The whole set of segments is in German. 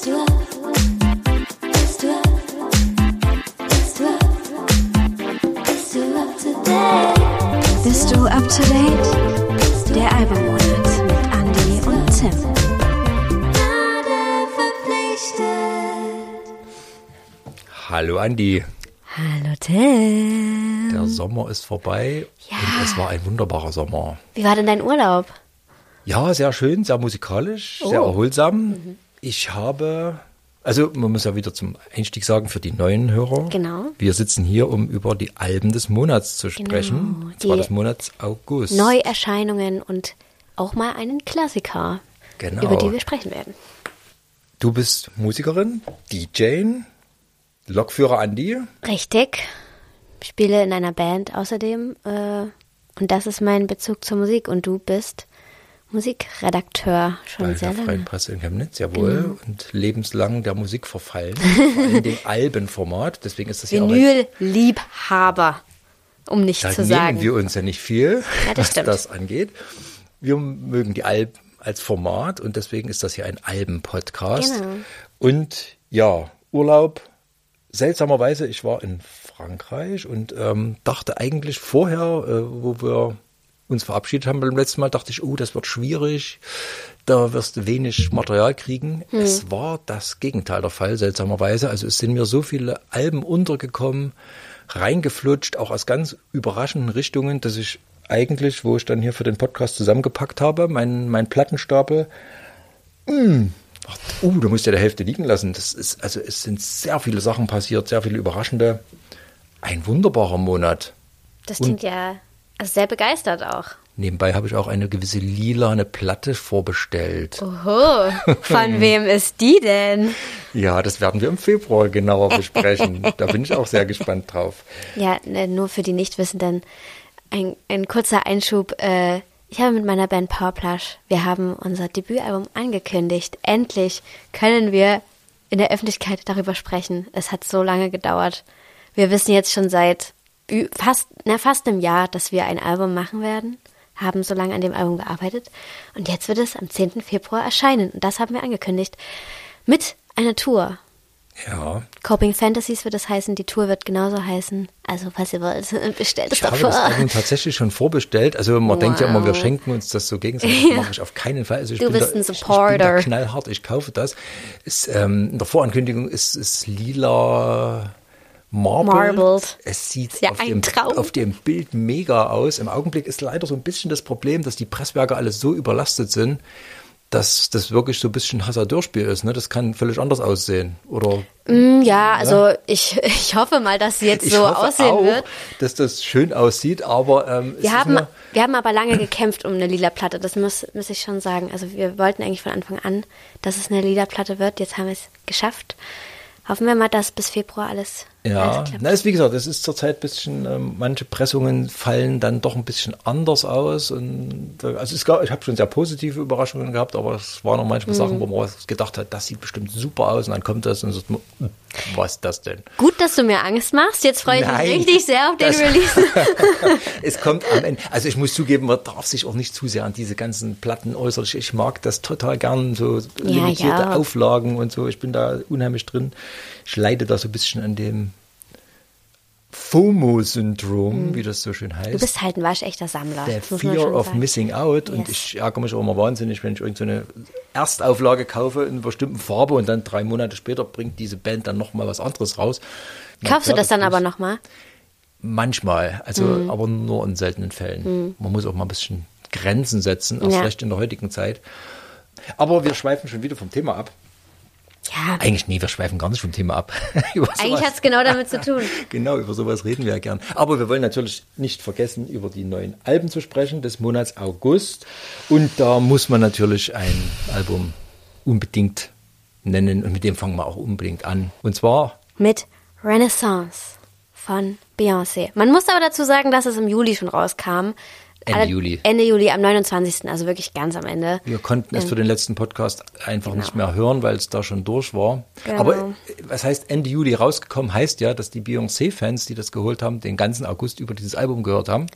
Bist du up? Bist du up? Bist du up? Bist du up to date? Bist du up to date? Der Albummonat mit Andy und Tim. Hallo Andi, Hallo Tim. der Sommer ist vorbei Ja. und es war ein wunderbarer Sommer. Wie war denn dein Urlaub? Ja, sehr schön, sehr musikalisch, sehr Oh. erholsam. Ich habe, also man muss ja wieder zum Einstieg sagen für die neuen Hörer. Genau. Wir sitzen hier, um über die Alben des Monats zu sprechen. Genau, Und zwar die des Monats August. Neuerscheinungen und auch mal einen Klassiker, Genau. über die wir sprechen werden. Du bist Musikerin, DJ, Lokführer Andi. Richtig. Spiele in einer Band außerdem. Äh, und das ist mein Bezug zur Musik. Und du bist Musikredakteur schon Bei sehr der Freien. Presse in Chemnitz, jawohl. Genau. Und lebenslang der Musik verfallen. Allem dem Albenformat. Deswegen ist das ja auch Vinyl-Liebhaber, um nicht Da zu nehmen sagen. wir uns ja nicht viel, Ja, das was stimmt. das angeht. Wir mögen die Alben als Format und deswegen ist das hier ein Alben-Podcast. Genau. Und ja, Urlaub. Seltsamerweise, ich war in Frankreich und ähm, dachte eigentlich vorher, äh, wo wir uns verabschiedet haben beim letzten Mal, dachte ich, oh, das wird schwierig, da wirst du wenig Material kriegen. Hm. Es war das Gegenteil der Fall, seltsamerweise. Also es sind mir so viele Alben untergekommen, reingeflutscht, auch aus ganz überraschenden Richtungen, dass ich eigentlich, wo ich dann hier für den Podcast zusammengepackt habe, mein, mein Plattenstapel, Ach, uh, du musst ja der Hälfte liegen lassen. Das ist, also es sind sehr viele Sachen passiert, sehr viele überraschende. Ein wunderbarer Monat. Das Und- klingt ja also sehr begeistert auch. Nebenbei habe ich auch eine gewisse lilane Platte vorbestellt. Oho, von wem ist die denn? Ja, das werden wir im Februar genauer besprechen. da bin ich auch sehr gespannt drauf. Ja, ne, nur für die Nichtwissenden ein, ein kurzer Einschub. Äh, ich habe mit meiner Band Powerplush, wir haben unser Debütalbum angekündigt. Endlich können wir in der Öffentlichkeit darüber sprechen. Es hat so lange gedauert. Wir wissen jetzt schon seit fast, na, fast einem Jahr, dass wir ein Album machen werden, haben so lange an dem Album gearbeitet und jetzt wird es am 10. Februar erscheinen. Und das haben wir angekündigt. Mit einer Tour. Ja, Coping Fantasies wird es heißen, die Tour wird genauso heißen. Also, was ihr wollt, bestellt es ich doch habe vor. das Album tatsächlich schon vorbestellt. Also man denkt ja immer, wir Wow. schenken uns das so gegenseitig. Das mache ich auf keinen Fall. Also ich Du bist da, ein ich- Ich bin da Supporter. knallhart, ich kaufe das. Ist, ähm, in der Vorankündigung ist es lila marbled. Marbled. Es sieht Ja, auf, dem, auf dem Bild mega aus. Im Augenblick ist leider so ein bisschen das Problem, dass die Presswerke alles so überlastet sind, dass das wirklich so ein bisschen Hasardeurspiel ist. Ne? Das kann völlig anders aussehen. Oder Mm, ja, also ich, ich hoffe mal, dass sie jetzt ich so hoffe aussehen auch, wird. dass das schön aussieht, aber ähm, es Wir ist haben, wir haben aber lange gekämpft um eine lila Platte, das muss, muss ich schon sagen. Also wir wollten eigentlich von Anfang an, dass es eine lila Platte wird. Jetzt haben wir es geschafft. Hoffen wir mal, dass bis Februar alles, Ja, na, ist wie gesagt, es ist zurzeit ein bisschen, ähm, manche Pressungen fallen dann doch ein bisschen anders aus. Und also es gab, ich habe schon sehr positive Überraschungen gehabt, aber es waren auch manchmal Mhm. Sachen, wo man gedacht hat, das sieht bestimmt super aus und dann kommt das und sagt man, hm, was ist das denn? Gut, dass du mir Angst machst. Jetzt freue ich Nein, mich richtig sehr auf den Release. es kommt am Ende, also ich muss zugeben, man darf sich auch nicht zu sehr an diese ganzen Platten äußern. Ich, mag das total gern, so limitierte ja. Auflagen und so. Ich bin da unheimlich drin. Ich leide da so ein bisschen an dem FOMO-Syndrom, wie das so schön heißt. Mhm. Du bist halt ein waschechter Sammler. Der man Fear of sagen. Missing Out. Und Yes. ich ärgere mich auch immer wahnsinnig, wenn ich irgendeine Erstauflage kaufe in einer bestimmten Farbe und dann drei Monate später bringt diese Band dann nochmal was anderes raus. Mein Kaufst du das dann aber nochmal? Manchmal, also Mhm. aber nur in seltenen Fällen. Man muss auch mal ein bisschen Grenzen setzen, erst Ja. recht in der heutigen Zeit. Aber wir schweifen schon wieder vom Thema ab. Ja, Eigentlich, nee, wir schweifen gar nicht vom Thema ab. Eigentlich hat es genau damit zu tun. Genau, über sowas reden wir ja gern. Aber wir wollen natürlich nicht vergessen, über die neuen Alben zu sprechen des Monats August. Und da muss man natürlich ein Album unbedingt nennen und mit dem fangen wir auch unbedingt an. Und zwar, Mit Renaissance von Beyoncé. Man muss aber dazu sagen, dass es im Juli schon rauskam. Ende Alle- Juli. Ende Juli, am 29. Also wirklich ganz am Ende. wir konnten es für den letzten Podcast einfach Genau. nicht mehr hören, weil es da schon durch war. Genau. Aber äh, was heißt Ende Juli rausgekommen, heißt ja, dass die Beyoncé-Fans, die das geholt haben, den ganzen August über dieses Album gehört haben.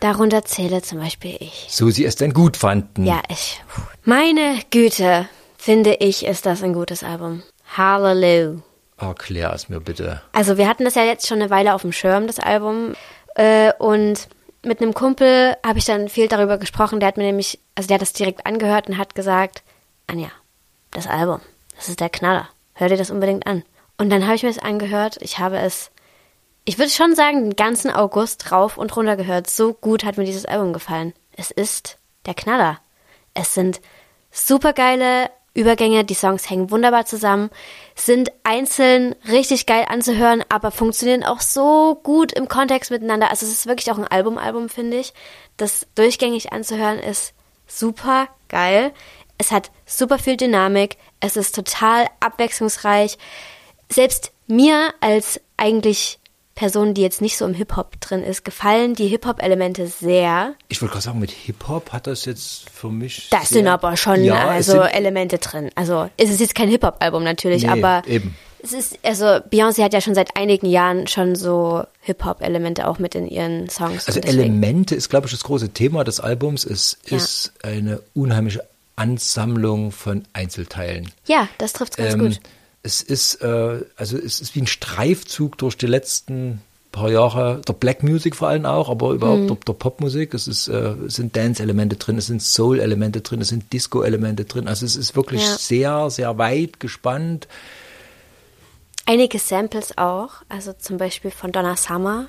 Darunter zähle zum Beispiel ich. So sie es denn gut fanden. Ja, ich. Meine Güte. finde ich, ist das ein gutes Album. Hallelujah. Erklär es mir bitte. Also wir hatten das ja jetzt schon eine Weile auf dem Schirm, das Album. Äh, und mit einem Kumpel habe ich dann viel darüber gesprochen. Der hat mir nämlich, also der hat das direkt angehört und hat gesagt, Anja, das Album, das ist der Knaller. Hör dir das unbedingt an. Und dann habe ich mir das angehört. Ich habe es, ich würde schon sagen, den ganzen August rauf und runter gehört. So gut hat mir dieses Album gefallen. Es ist der Knaller. Es sind supergeile Übergänge, die Songs hängen wunderbar zusammen, sind einzeln richtig geil anzuhören, aber funktionieren auch so gut im Kontext miteinander. Also es ist wirklich auch ein Album-Album, finde ich. Das durchgängig anzuhören ist super geil. Es hat super viel Dynamik, es ist total abwechslungsreich. Selbst mir als eigentlich Person, die jetzt nicht so im Hip-Hop drin ist, gefallen die Hip-Hop-Elemente sehr. Ich wollte gerade sagen, mit Hip-Hop hat das jetzt für mich. Da sind aber schon Ja, es also Elemente drin. Also es ist jetzt kein Hip-Hop-Album natürlich, Nee, aber eben. es ist, also Beyoncé hat ja schon seit einigen Jahren schon so Hip-Hop-Elemente auch mit in ihren Songs. Also Elemente ist, glaube ich, das große Thema des Albums. Es Ja. ist eine unheimliche Ansammlung von Einzelteilen. Ja, das trifft ganz Ähm, gut. Es ist, äh, also es ist wie ein Streifzug durch die letzten paar Jahre der Black Music vor allem auch, aber überhaupt Mhm. der, der Popmusik. Es ist, äh, es sind Dance-Elemente drin, es sind Soul-Elemente drin, es sind Disco-Elemente drin. Also es ist wirklich Ja. sehr, sehr weit gespannt. Einige Samples auch, also zum Beispiel von Donna Summer,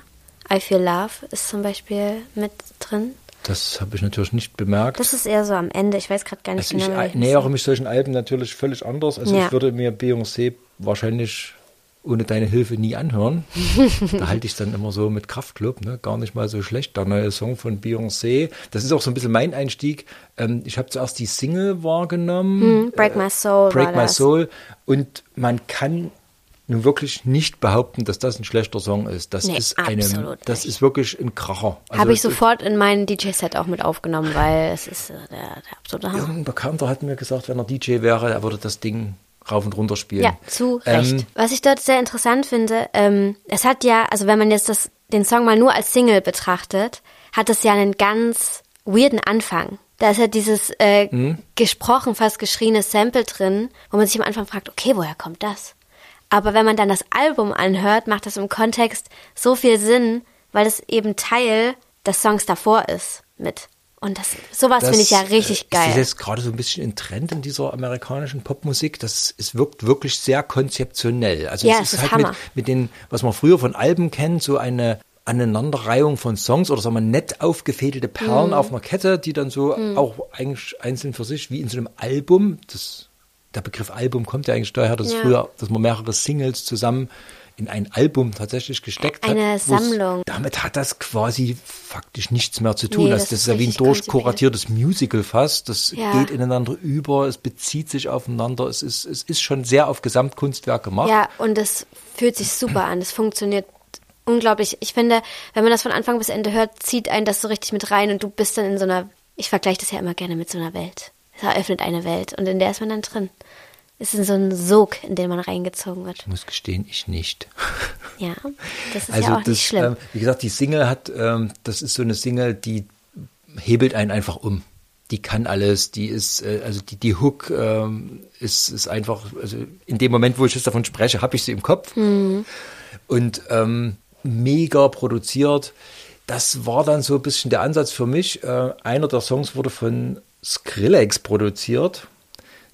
I Feel Love ist zum Beispiel mit drin. Das habe ich natürlich nicht bemerkt. Das ist eher so am Ende, ich weiß gerade gar nicht Also ich genau. äh, welches nähere mich solchen Alben natürlich völlig anders. Also Ja. ich würde mir Beyoncé wahrscheinlich ohne deine Hilfe nie anhören. da halte ich es dann immer so mit Kraftklub, ne? gar nicht mal so schlecht. Der neue Song von Beyoncé. Das ist auch so ein bisschen mein Einstieg. Ähm, ich habe zuerst die Single wahrgenommen. Hm, Break My Soul Break war My das. Soul. Und man kann nun wirklich nicht behaupten, dass das ein schlechter Song ist. Das Nee, ist eine, das nicht. ist wirklich ein Kracher. Also Habe ich sofort in mein DJ-Set auch mit aufgenommen, weil es ist äh, der, der absolute Hammer. Irgendein Bekannter hat mir gesagt, wenn er DJ wäre, er würde das Ding rauf und runter spielen. Ja, zu Recht. Ähm, Was ich dort sehr interessant finde, ähm, es hat ja, also wenn man jetzt das, den Song mal nur als Single betrachtet, hat es ja einen ganz weirden Anfang. Da ist ja dieses äh, Mhm. gesprochen, fast geschrieene Sample drin, wo man sich am Anfang fragt, okay, woher kommt das? Aber wenn man dann das Album anhört, macht das im Kontext so viel Sinn, weil es eben Teil des Songs davor ist mit. Und das, sowas das, finde ich ja richtig äh, geil. Ist jetzt gerade so ein bisschen ein Trend in dieser amerikanischen Popmusik. Das es wirkt wirklich sehr konzeptionell. Also Ja, es es ist ist halt mit, mit den, was man früher von Alben kennt, so eine Aneinanderreihung von Songs oder sagen wir nett aufgefädelte Perlen Mhm. auf einer Kette, die dann so auch eigentlich einzeln für sich wie in so einem Album, das, der Begriff Album kommt ja eigentlich daher, dass Ja. früher, dass man mehrere Singles zusammen in ein Album tatsächlich gesteckt Eine hat. wo's- Sammlung. Damit hat das quasi faktisch nichts mehr zu tun. Nee, also das das ist ja wie ein durchkuratiertes Musical fast. Das Ja. geht ineinander über, es bezieht sich aufeinander. Es ist, es ist schon sehr auf Gesamtkunstwerk gemacht. Ja, und es fühlt sich super an. Es funktioniert unglaublich. Ich finde, wenn man das von Anfang bis Ende hört, zieht einen das so richtig mit rein und du bist dann in so einer, ich vergleiche das ja immer gerne mit so einer Welt. Es eröffnet eine Welt und in der ist man dann drin. Es ist so ein Sog, in den man reingezogen wird. Ich muss gestehen, ich nicht. Ja, das ist also ja auch das, nicht schlimm. ähm, wie gesagt, die Single hat, ähm, das ist so eine Single, die hebelt einen einfach um. Die kann alles, die ist, äh, also die, die Hook ähm, ist, ist einfach, also in dem Moment, wo ich jetzt davon spreche, habe ich sie im Kopf. Mhm. Und ähm, mega produziert. Das war dann so ein bisschen der Ansatz für mich. Äh, einer der Songs wurde von Skrillex produziert.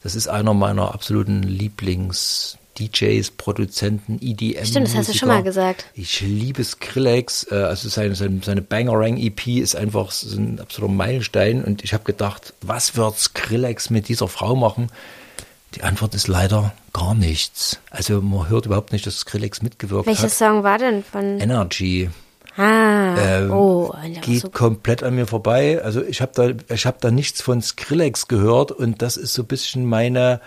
Das ist einer meiner absoluten Lieblings-DJs, Produzenten, EDM. Stimmt, das hast du schon mal gesagt. Ich liebe Skrillex. äh, Also seine, seine, seine Bangerang-EP ist einfach so ein absoluter Meilenstein. Und ich habe gedacht, was wird Skrillex mit dieser Frau machen? Die Antwort ist leider gar nichts. Also man hört überhaupt nicht, dass Skrillex mitgewirkt Welcher hat. Song war denn von? Energy. Ah, Ähm, oh, geht super. komplett an mir vorbei. Also ich habe da, ich habe da nichts von Skrillex gehört und das ist so ein bisschen meine,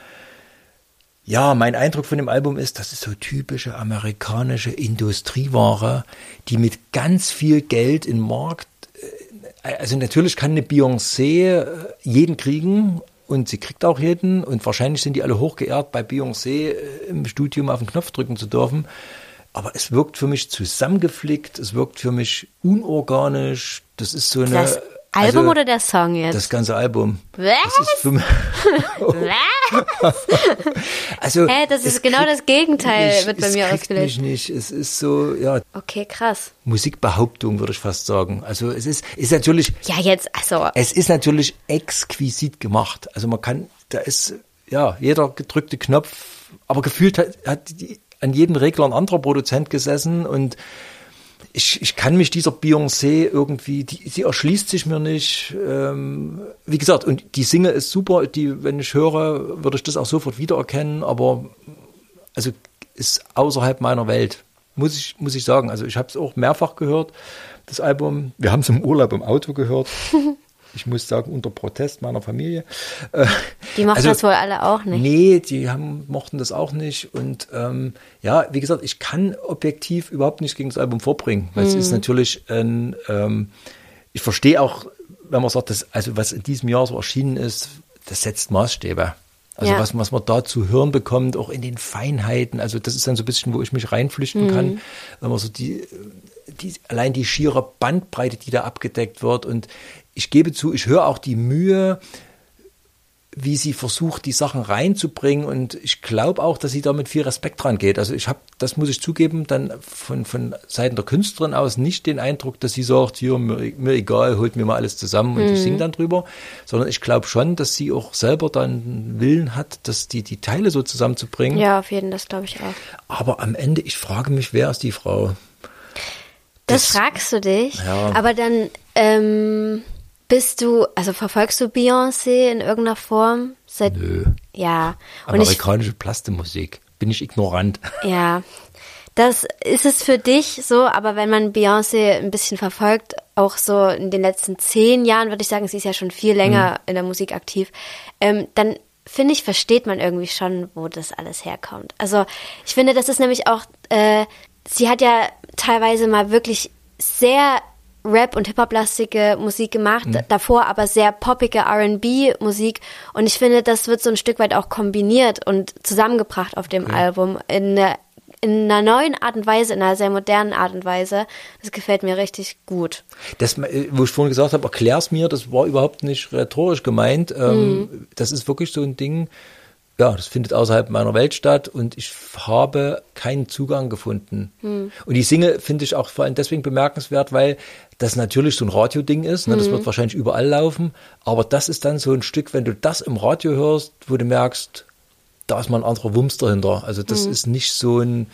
ja, mein Eindruck von dem Album ist, das ist so typische amerikanische Industrieware, die mit ganz viel Geld in den Markt, äh, also natürlich kann eine Beyoncé äh, jeden kriegen und sie kriegt auch jeden und wahrscheinlich sind die alle hochgeehrt, bei Beyoncé äh, im Studium auf den Knopf drücken zu dürfen. Aber es wirkt für mich zusammengeflickt, es wirkt für mich unorganisch. Das ist so eine Das Album Also, oder der Song jetzt? Das ganze Album. Was? Das ist für mich, also, Hä, das ist genau das Gegenteil, mich- wird bei es mir ausgelöst. mich nicht. Es ist so, ja, Okay, krass. Musikbehauptung, würde ich fast sagen. Also es ist, ist natürlich, Ja, jetzt, also, es ist natürlich exquisit gemacht. Also man kann, da ist, ja, jeder gedrückte Knopf, aber gefühlt hat, hat die, an jedem Regler ein anderer Produzent gesessen und ich, ich kann mich dieser Beyoncé irgendwie, die, sie erschließt sich mir nicht. Ähm, wie gesagt, und die Singe ist super, die, wenn ich höre, würde ich das auch sofort wiedererkennen, aber also ist außerhalb meiner Welt, muss ich, muss ich sagen. Also ich habe es auch mehrfach gehört, das Album. Wir haben es im Urlaub im Auto gehört. Ich muss sagen, unter Protest meiner Familie. Die machen also- das wohl alle auch nicht. Nee, die haben, mochten das auch nicht. Und ähm, ja, wie gesagt, ich kann objektiv überhaupt nichts gegen das Album vorbringen. Weil es ist Mhm. natürlich ein, ähm, ich verstehe auch, wenn man sagt, dass, also was in diesem Jahr so erschienen ist, das setzt Maßstäbe. Also Ja. was, was man da zu hören bekommt, auch in den Feinheiten, also das ist dann so ein bisschen, wo ich mich reinflüchten Mhm. kann, wenn man so die, die, allein die schiere Bandbreite, die da abgedeckt wird. Und ich gebe zu, ich höre auch die Mühe, wie sie versucht, die Sachen reinzubringen. Und ich glaube auch, dass sie da mit viel Respekt dran geht. Also ich habe, das muss ich zugeben, dann von, von Seiten der Künstlerin aus nicht den Eindruck, dass sie sagt, hier, mir, mir egal, holt mir mal alles zusammen und ich singe dann drüber. Sondern ich glaube schon, dass sie auch selber dann einen Willen hat, dass die, die Teile so zusammenzubringen. Ja, auf jeden Fall, das glaube ich auch. Aber am Ende, ich frage mich, wer ist die Frau? Das, Das- fragst du dich. Ja. Aber dann ähm, bist du, also verfolgst du Beyoncé in irgendeiner Form? Seit, Nö. Ja. Und ich, Amerikanische Plastemusik. Bin ich ignorant. ja. Das ist es für dich so, aber wenn man Beyoncé ein bisschen verfolgt, auch so in den letzten zehn Jahren, würde ich sagen, sie ist ja schon viel länger Mhm. in der Musik aktiv, ähm, dann finde ich, versteht man irgendwie schon, wo das alles herkommt. Also ich finde, das ist nämlich auch, äh, sie hat ja teilweise mal wirklich sehr Rap- und Hip-Hop-lastige Musik gemacht, davor aber sehr poppige R&B-Musik und ich finde, das wird so ein Stück weit auch kombiniert und zusammengebracht auf dem Album in einer, in einer neuen Art und Weise, in einer sehr modernen Art und Weise. Das gefällt mir richtig gut. Das, äh, wo ich vorhin gesagt habe, erklär's mir, das war überhaupt nicht rhetorisch gemeint. Ähm, Das ist wirklich so ein Ding, ja, das findet außerhalb meiner Welt statt und ich habe keinen Zugang gefunden. Und die Singe finde ich auch vor allem deswegen bemerkenswert, weil das natürlich so ein Radioding ist. Ne? Das wird wahrscheinlich überall laufen. Aber das ist dann so ein Stück, wenn du das im Radio hörst, wo du merkst, da ist mal ein anderer Wumms dahinter. Also das ist nicht so ein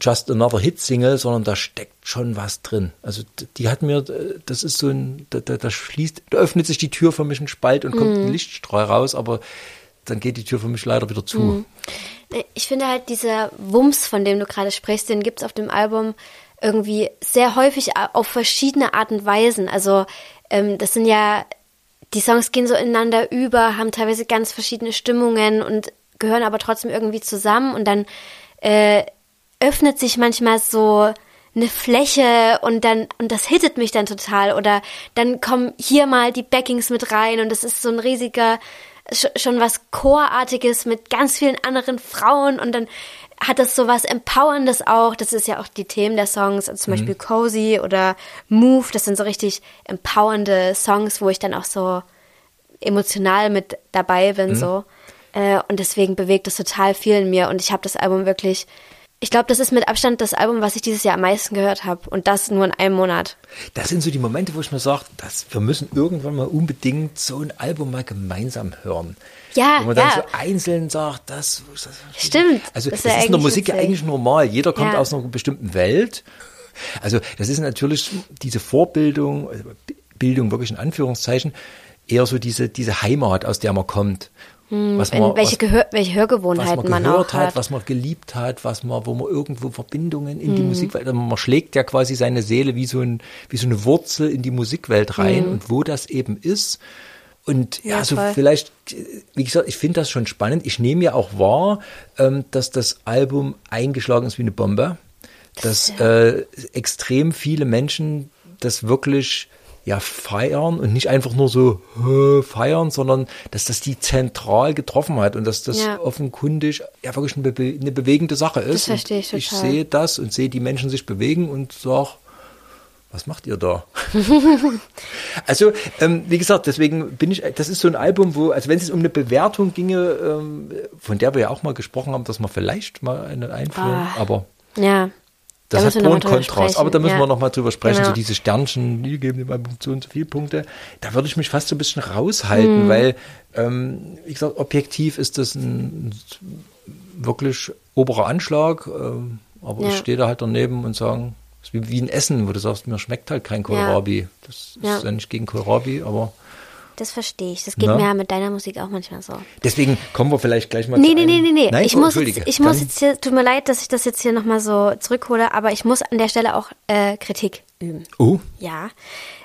Just Another Hit Single, sondern da steckt schon was drin. Also die hat mir, äh, das ist so ein, da, da, da schließt, da öffnet sich die Tür für mich ein Spalt und kommt ein Lichtstrahl raus, aber dann geht die Tür für mich leider wieder zu. Ich finde halt dieser Wumms, von dem du gerade sprichst, den gibt's auf dem Album irgendwie sehr häufig auf verschiedene Art und Weisen. Also ähm, das sind ja, die Songs gehen so ineinander über, haben teilweise ganz verschiedene Stimmungen und gehören aber trotzdem irgendwie zusammen. Und dann äh, öffnet sich manchmal so eine Fläche und dann und das hittet mich dann total. Oder dann kommen hier mal die Backings mit rein und das ist so ein riesiger sch- schon was Chorartiges mit ganz vielen anderen Frauen. Und dann hat das so was Empowerndes auch. Das ist ja auch die Themen der Songs, also zum Beispiel Cozy oder Move. Das sind so richtig empowernde Songs, wo ich dann auch so emotional mit dabei bin so. Äh, und deswegen bewegt es total viel in mir und ich habe das Album wirklich. Ich glaube, das ist mit Abstand das Album, was ich dieses Jahr am meisten gehört habe und das nur in einem Monat. Das sind so die Momente, wo ich mir sage, dass wir müssen irgendwann mal unbedingt so ein Album mal gemeinsam hören. Ja, Wo man dann ja. so einzeln sagt, das, das Stimmt, Also das das, ist in der Musik ja eigentlich normal. Jeder kommt Ja. aus einer bestimmten Welt. Also das ist natürlich diese Vorbildung, also Bildung wirklich in Anführungszeichen, eher so diese, diese Heimat, aus der man kommt. Was In man, welche, was, Gehör, welche was Hörgewohnheiten man man, gehört auch hat, hat. was man geliebt hat, was man, wo man irgendwo Verbindungen in die Mhm. Musikwelt, also man schlägt ja quasi seine Seele wie so, ein, wie so eine Wurzel in die Musikwelt rein und wo das eben ist. Und ja. Ja, so voll. vielleicht, wie gesagt, ich finde das schon spannend. Ich nehme ja auch wahr, ähm, dass das Album eingeschlagen ist wie eine Bombe. Dass äh, extrem viele Menschen das wirklich ja feiern und nicht einfach nur so feiern, sondern dass das die zentral getroffen hat und dass das Ja. offenkundig ja wirklich eine, bewe eine bewegende Sache ist. verstehe ich Und ich total. sehe das und sehe die Menschen sich bewegen und sage, was macht ihr da? also, ähm, wie gesagt, deswegen bin ich, das ist so ein Album, wo, also wenn es um eine Bewertung ginge, ähm, von der wir ja auch mal gesprochen haben, dass wir vielleicht mal eine einführen, Ah, aber Ja. Das Da hat wir Pro und Kontrast. Aber da müssen wir ja. noch mal drüber sprechen, Genau. so diese Sternchen, die geben dem Album so und so viele Punkte. Da würde ich mich fast so ein bisschen Hm. raushalten, weil, ähm, wie gesagt, objektiv ist das ein, wirklich oberer Anschlag, ähm, aber Ja. ich stehe da halt daneben und ist wie, wie ein Essen, wo du sagst, mir schmeckt halt kein Kohlrabi. Das Ja. ist ja nicht gegen Kohlrabi, aber Das verstehe ich. Das geht Na? mir ja mit deiner Musik auch manchmal so. deswegen kommen wir vielleicht gleich mal Nee, zu nee, nee, nee, nee. Nein? ich oh, muss, jetzt, ich muss jetzt hier, tut mir leid, dass ich das jetzt hier nochmal so zurückhole, aber ich muss an der Stelle auch äh, Kritik üben. Oh, Ja,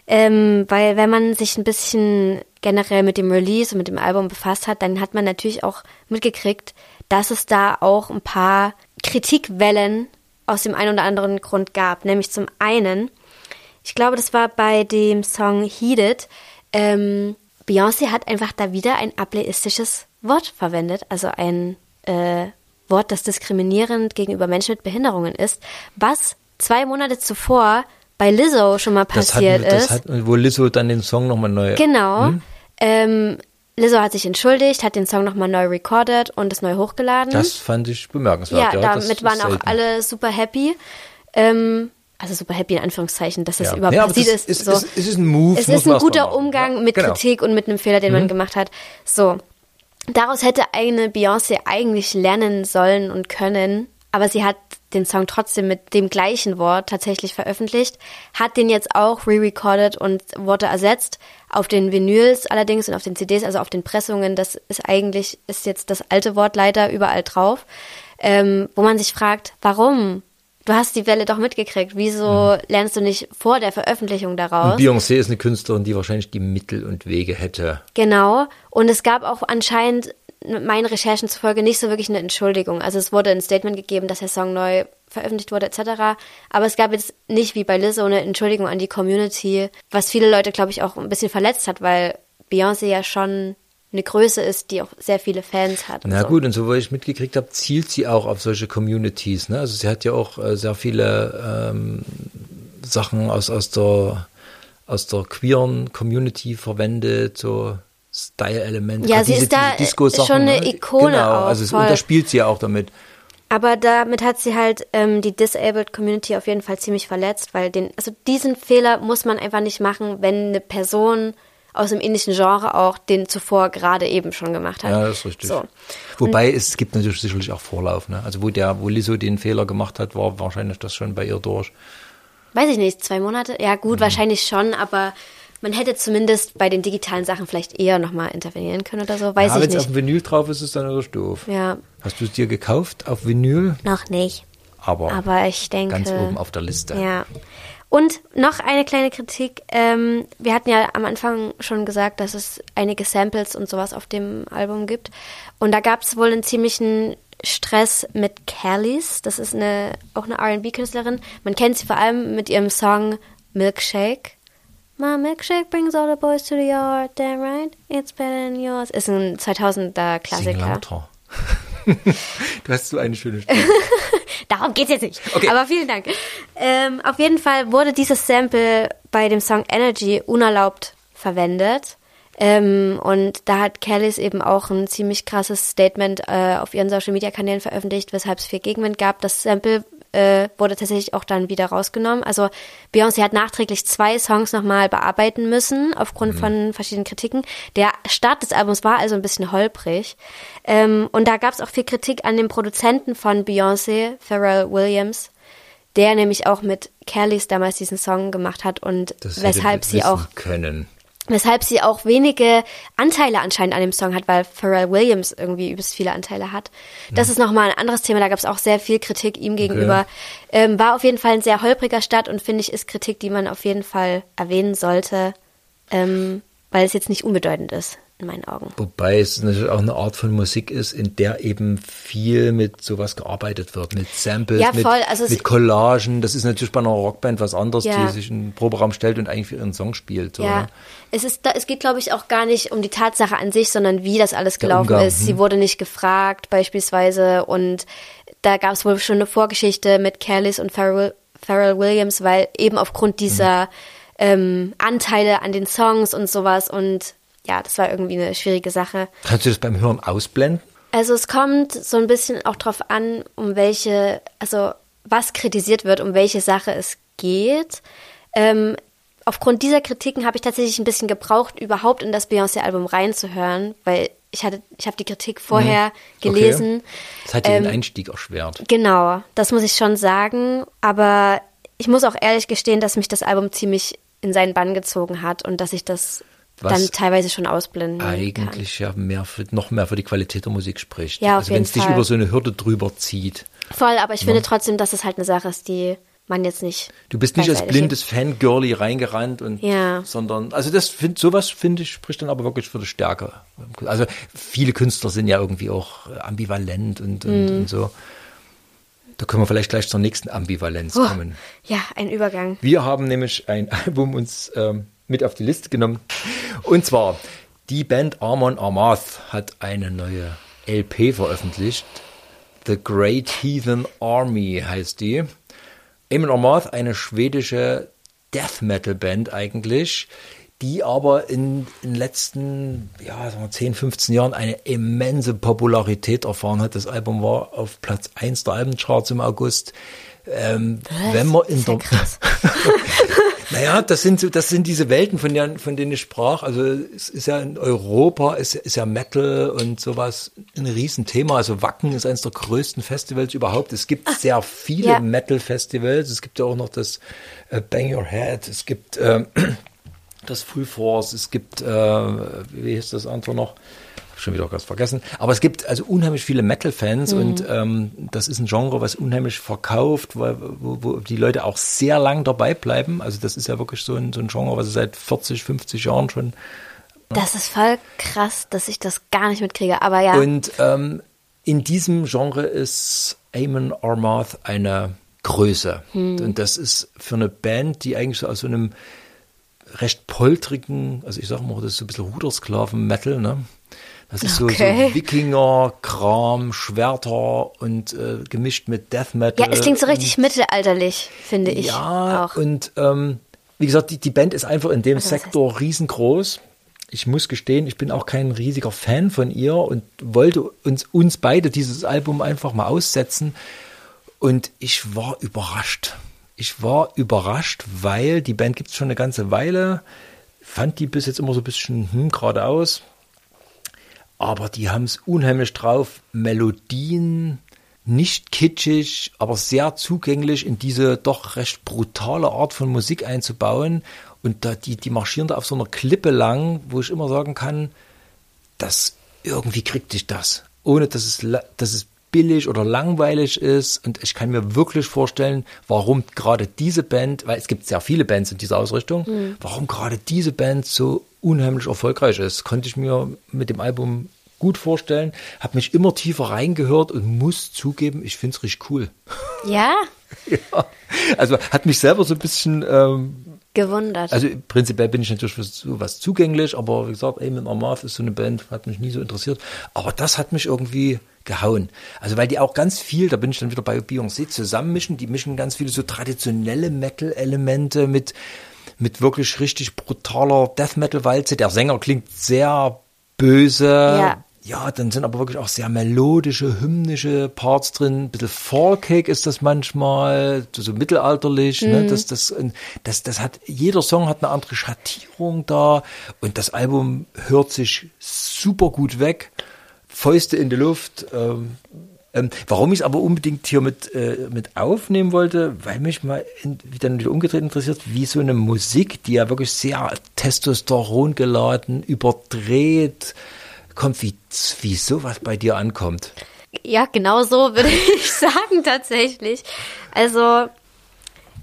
ähm, weil wenn man sich ein bisschen generell mit dem Release und mit dem Album befasst hat, dann hat man natürlich auch mitgekriegt, dass es da auch ein paar Kritikwellen aus dem einen oder anderen Grund gab. Nämlich zum einen, ich glaube, das war bei dem Song Heated, ähm, Beyoncé hat einfach da wieder ein ableistisches Wort verwendet, also ein äh, Wort, das diskriminierend gegenüber Menschen mit Behinderungen ist, was zwei Monate zuvor bei Lizzo schon mal das hat, passiert das ist. hat, wo Lizzo dann den Song nochmal neu. Genau. Ähm, Lizzo hat sich entschuldigt, hat den Song nochmal neu recorded und es neu hochgeladen. Das fand ich bemerkenswert. ja, Ja, damit waren auch alle super happy. Ähm, also super happy in Anführungszeichen, dass das Ja. überhaupt Ja, passiert das ist. ist- so. ist- es ist ein Move, Es ist ein guter. Umgang Ja, mit genau. Mhm. Kritik und mit einem Fehler, den man gemacht hat. So. Daraus hätte eine Beyoncé eigentlich lernen sollen und können, aber sie hat den Song trotzdem mit dem gleichen Wort tatsächlich veröffentlicht, hat den jetzt auch re-recorded und Worte ersetzt auf den Vinyls allerdings und auf den CDs, also auf den Pressungen. Das ist eigentlich, ist jetzt das alte Wort leider überall drauf, ähm, wo man sich fragt, warum? Du hast die Welle doch mitgekriegt. Wieso lernst du nicht vor der Veröffentlichung daraus? Und Beyoncé ist eine Künstlerin, die wahrscheinlich die Mittel und Wege hätte. Genau. Und es gab auch anscheinend meinen Recherchen zufolge nicht so wirklich eine Entschuldigung. Also es wurde ein Statement gegeben, dass der Song neu veröffentlicht wurde etc. Aber es gab jetzt nicht wie bei Lizzo eine Entschuldigung an die Community, was viele Leute, glaube ich, auch ein bisschen verletzt hat, weil Beyoncé ja schon eine Größe ist, die auch sehr viele Fans hat. Na so. gut, und so wie ich mitgekriegt habe, zielt sie auch auf solche Communities. Ne? Also sie hat ja auch äh, sehr viele ähm, Sachen aus, aus, der, aus der queeren Community verwendet, so Style-Elemente. Ja, gerade sie ist da schon eine ne? Ikone Genau, auch, also es- voll. und da spielt sie ja auch damit. Aber damit hat sie halt ähm, die Disabled Community auf jeden Fall ziemlich verletzt, weil den, also diesen Fehler muss man einfach nicht machen, wenn eine Person aus dem indischen Genre auch den zuvor gerade eben schon gemacht hat. Ja, das ist richtig. So. Wobei es gibt natürlich sicherlich auch Vorlauf. Ne? Also wo der, wo Lizzo den Fehler gemacht hat, war wahrscheinlich das schon bei ihr durch. Weiß ich nicht, zwei Monate? Ja, Mhm. gut, wahrscheinlich schon, aber man hätte zumindest bei den digitalen Sachen vielleicht eher nochmal intervenieren können oder so. Weiß ja, ich wenn es auf nicht. Vinyl drauf ist, ist es dann natürlich doof. Ja, Hast du es dir gekauft auf Vinyl? noch nicht. Aber, Aber ich denke. ganz oben auf der Liste. Ja. Und noch eine kleine Kritik. Ähm, wir hatten ja am Anfang schon gesagt, dass es einige Samples und sowas auf dem Album gibt. Und da gab es wohl einen ziemlichen Stress mit Kellys. Das ist eine, auch eine RB-Künstlerin. Man kennt sie vor allem mit ihrem Song Milkshake. My milkshake brings all the boys to the yard, damn right, it's better than yours. Ist ein 2000er Sing Klassiker. lauter. du hast so eine schöne Stimme. Darum geht's jetzt nicht. Okay. Aber vielen Dank. Ähm, auf jeden Fall wurde dieses Sample bei dem Song Energy unerlaubt verwendet. Ähm, und da hat Kellys eben auch ein ziemlich krasses Statement äh, auf ihren Social Media Kanälen veröffentlicht, weshalb es viel Gegenwind gab. Das Sample äh, wurde tatsächlich auch dann wieder rausgenommen. Also Beyoncé hat nachträglich zwei Songs nochmal bearbeiten müssen, aufgrund von verschiedenen Kritiken. Der Start des Albums war also ein bisschen holprig. Ähm, und da gab es auch viel Kritik an dem Produzenten von Beyoncé, Pharrell Williams, der nämlich auch mit Kellys damals diesen Song gemacht hat und Das weshalb sie auch können. Weshalb sie auch wenige Anteile anscheinend an dem Song hat, weil Pharrell Williams irgendwie übelst viele Anteile hat. Das ist nochmal ein anderes Thema, da gab es auch sehr viel Kritik ihm gegenüber. Ähm, war auf jeden Fall ein sehr holpriger Start und finde ich, ist Kritik, die man auf jeden Fall erwähnen sollte, ähm, weil es jetzt nicht unbedeutend ist, in meinen Augen. Wobei es natürlich auch eine Art von Musik ist, in der eben viel mit sowas gearbeitet wird, mit Samples, Ja, mit, also mit Collagen. Das ist natürlich bei einer Rockband was anderes, Ja. die sich in den Proberaum stellt und eigentlich für ihren Song spielt. So, Ja, es ist, es geht, glaube ich, auch gar nicht um die Tatsache an sich, sondern wie das alles gelaufen ist. hm. Sie wurde nicht gefragt, beispielsweise, und da gab es wohl schon eine Vorgeschichte mit Kellys und Pharrell, Pharrell Williams, weil eben aufgrund dieser ähm, Anteile an den Songs und sowas und ja, das war irgendwie eine schwierige Sache. Kannst du das beim Hören ausblenden? Also es kommt so ein bisschen auch drauf an, um welche, also was kritisiert wird, um welche Sache es geht. Ähm, aufgrund dieser Kritiken habe ich tatsächlich ein bisschen gebraucht, überhaupt in das Beyoncé-Album reinzuhören, weil ich hatte, ich habe die Kritik vorher gelesen. Mhm. Okay. Das hat dir Ähm, den Einstieg erschwert. Genau, das muss ich schon sagen. Aber ich muss auch ehrlich gestehen, dass mich das Album ziemlich in seinen Bann gezogen hat und dass ich das Was dann teilweise schon ausblenden kann. Eigentlich ja mehr für, noch mehr für die Qualität der Musik spricht. Ja, auf also wenn es dich über so eine Hürde drüber zieht. Voll, aber ich finde trotzdem, dass es halt eine Sache ist, die man jetzt nicht. Du bist nicht als blindes Fangirlie reingerannt und Ja. sondern also das find, sowas finde ich spricht dann aber wirklich für die Stärke. Also viele Künstler sind ja irgendwie auch äh, ambivalent und, und, Mhm. und so. Da können wir vielleicht gleich zur nächsten Ambivalenz schiebt. kommen. Oh, ja, ein Übergang. Wir haben nämlich ein Album uns ähm, mit auf die Liste genommen. Und zwar, die Band Amon Amarth hat eine neue LP veröffentlicht. The Great Heathen Army heißt die. Amon Amarth, eine schwedische Death Metal Band eigentlich, die aber in den letzten ja, sagen wir 10, 15 Jahren eine immense Popularität erfahren hat. Das Album war auf Platz 1 der Albencharts im August. Ähm, wenn man in der. naja, das sind das sind diese Welten, von denen, von denen ich sprach. Also es ist ja in Europa, ist, ist ja Metal und sowas ein Riesenthema. Also Wacken ist eines der größten Festivals überhaupt. Es gibt sehr viele ja. Metal-Festivals. Es gibt ja auch noch das äh, Bang Your Head. Es gibt ähm, das Free Force. Es gibt, äh, wie hieß das andere noch? Schon wieder ganz vergessen. Aber es gibt also unheimlich viele Metal-Fans und ähm, das ist ein Genre, was unheimlich verkauft, weil, wo, wo die Leute auch sehr lang dabei bleiben. Also das ist ja wirklich so ein, so ein Genre, was seit 40, 50 Jahren schon Das ist voll krass, dass ich das gar nicht mitkriege. Aber ja, Und ähm, in diesem Genre ist Amon Armath eine Größe. Und das ist für eine Band, die eigentlich so aus so einem recht poltrigen, also ich sag mal, das ist so ein bisschen Rudersklaven-Metal, ne? Das ist so, Okay. so Wikinger-Kram, Schwerter und äh, gemischt mit Death Metal. ja, es klingt so richtig mittelalterlich, finde ich Ja, auch. und ähm, wie gesagt, die, die Band ist einfach in dem Also, Sektor riesengroß. Ich muss gestehen, ich bin auch kein riesiger Fan von ihr und wollte uns, uns beide dieses Album einfach mal aussetzen. Und ich war überrascht. Ich war überrascht, weil die Band gibt es schon eine ganze Weile. Fand die bis jetzt immer so ein bisschen hm, geradeaus. Aber die haben es unheimlich drauf, Melodien nicht kitschig, aber sehr zugänglich in diese doch recht brutale Art von Musik einzubauen. Und da, die, die marschieren da auf so einer Klippe lang, wo ich immer sagen kann, das irgendwie kriegt dich das. Ohne dass es, dass es billig oder langweilig ist. Und ich kann mir wirklich vorstellen, warum gerade diese Band, weil es gibt sehr viele Bands in dieser Ausrichtung, warum gerade diese Band so unheimlich erfolgreich ist. Konnte ich mir mit dem Album gut vorstellen. Habe mich immer tiefer reingehört und muss zugeben, ich finde es richtig cool. Ja, ja. Also hat mich selber so ein bisschen ähm, gewundert. also prinzipiell bin ich natürlich für sowas zugänglich, aber wie gesagt, Amen Amarth ist so eine Band, hat mich nie so interessiert. Aber das hat mich irgendwie gehauen. Also weil die auch ganz viel, da bin ich dann wieder bei Beyoncé, zusammenmischen. Die mischen ganz viele so traditionelle Metal-Elemente mit, mit wirklich richtig brutaler Death-Metal-Walze. Der Sänger klingt sehr böse. Ja. Ja, dann sind aber wirklich auch sehr melodische, hymnische Parts drin. Ein bisschen folkig ist das manchmal, so mittelalterlich. Ne? Das, das, das, das hat, jeder Song hat eine andere Schattierung da. Und das Album hört sich super gut weg. Fäuste in die Luft. Ähm, ähm, warum ich es aber unbedingt hier mit, äh, mit aufnehmen wollte, weil mich mal in, wieder, wieder umgedreht interessiert, wie so eine Musik, die ja wirklich sehr Testosteron geladen, überdreht, kommt, wie, wie sowas bei dir ankommt. Ja, genau so würde ich sagen tatsächlich. Also,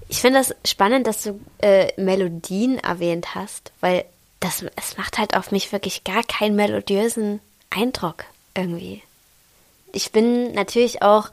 ich finde das spannend, dass du äh, Melodien erwähnt hast, weil das es macht halt auf mich wirklich gar keinen melodiösen Eindruck irgendwie. Ich bin natürlich auch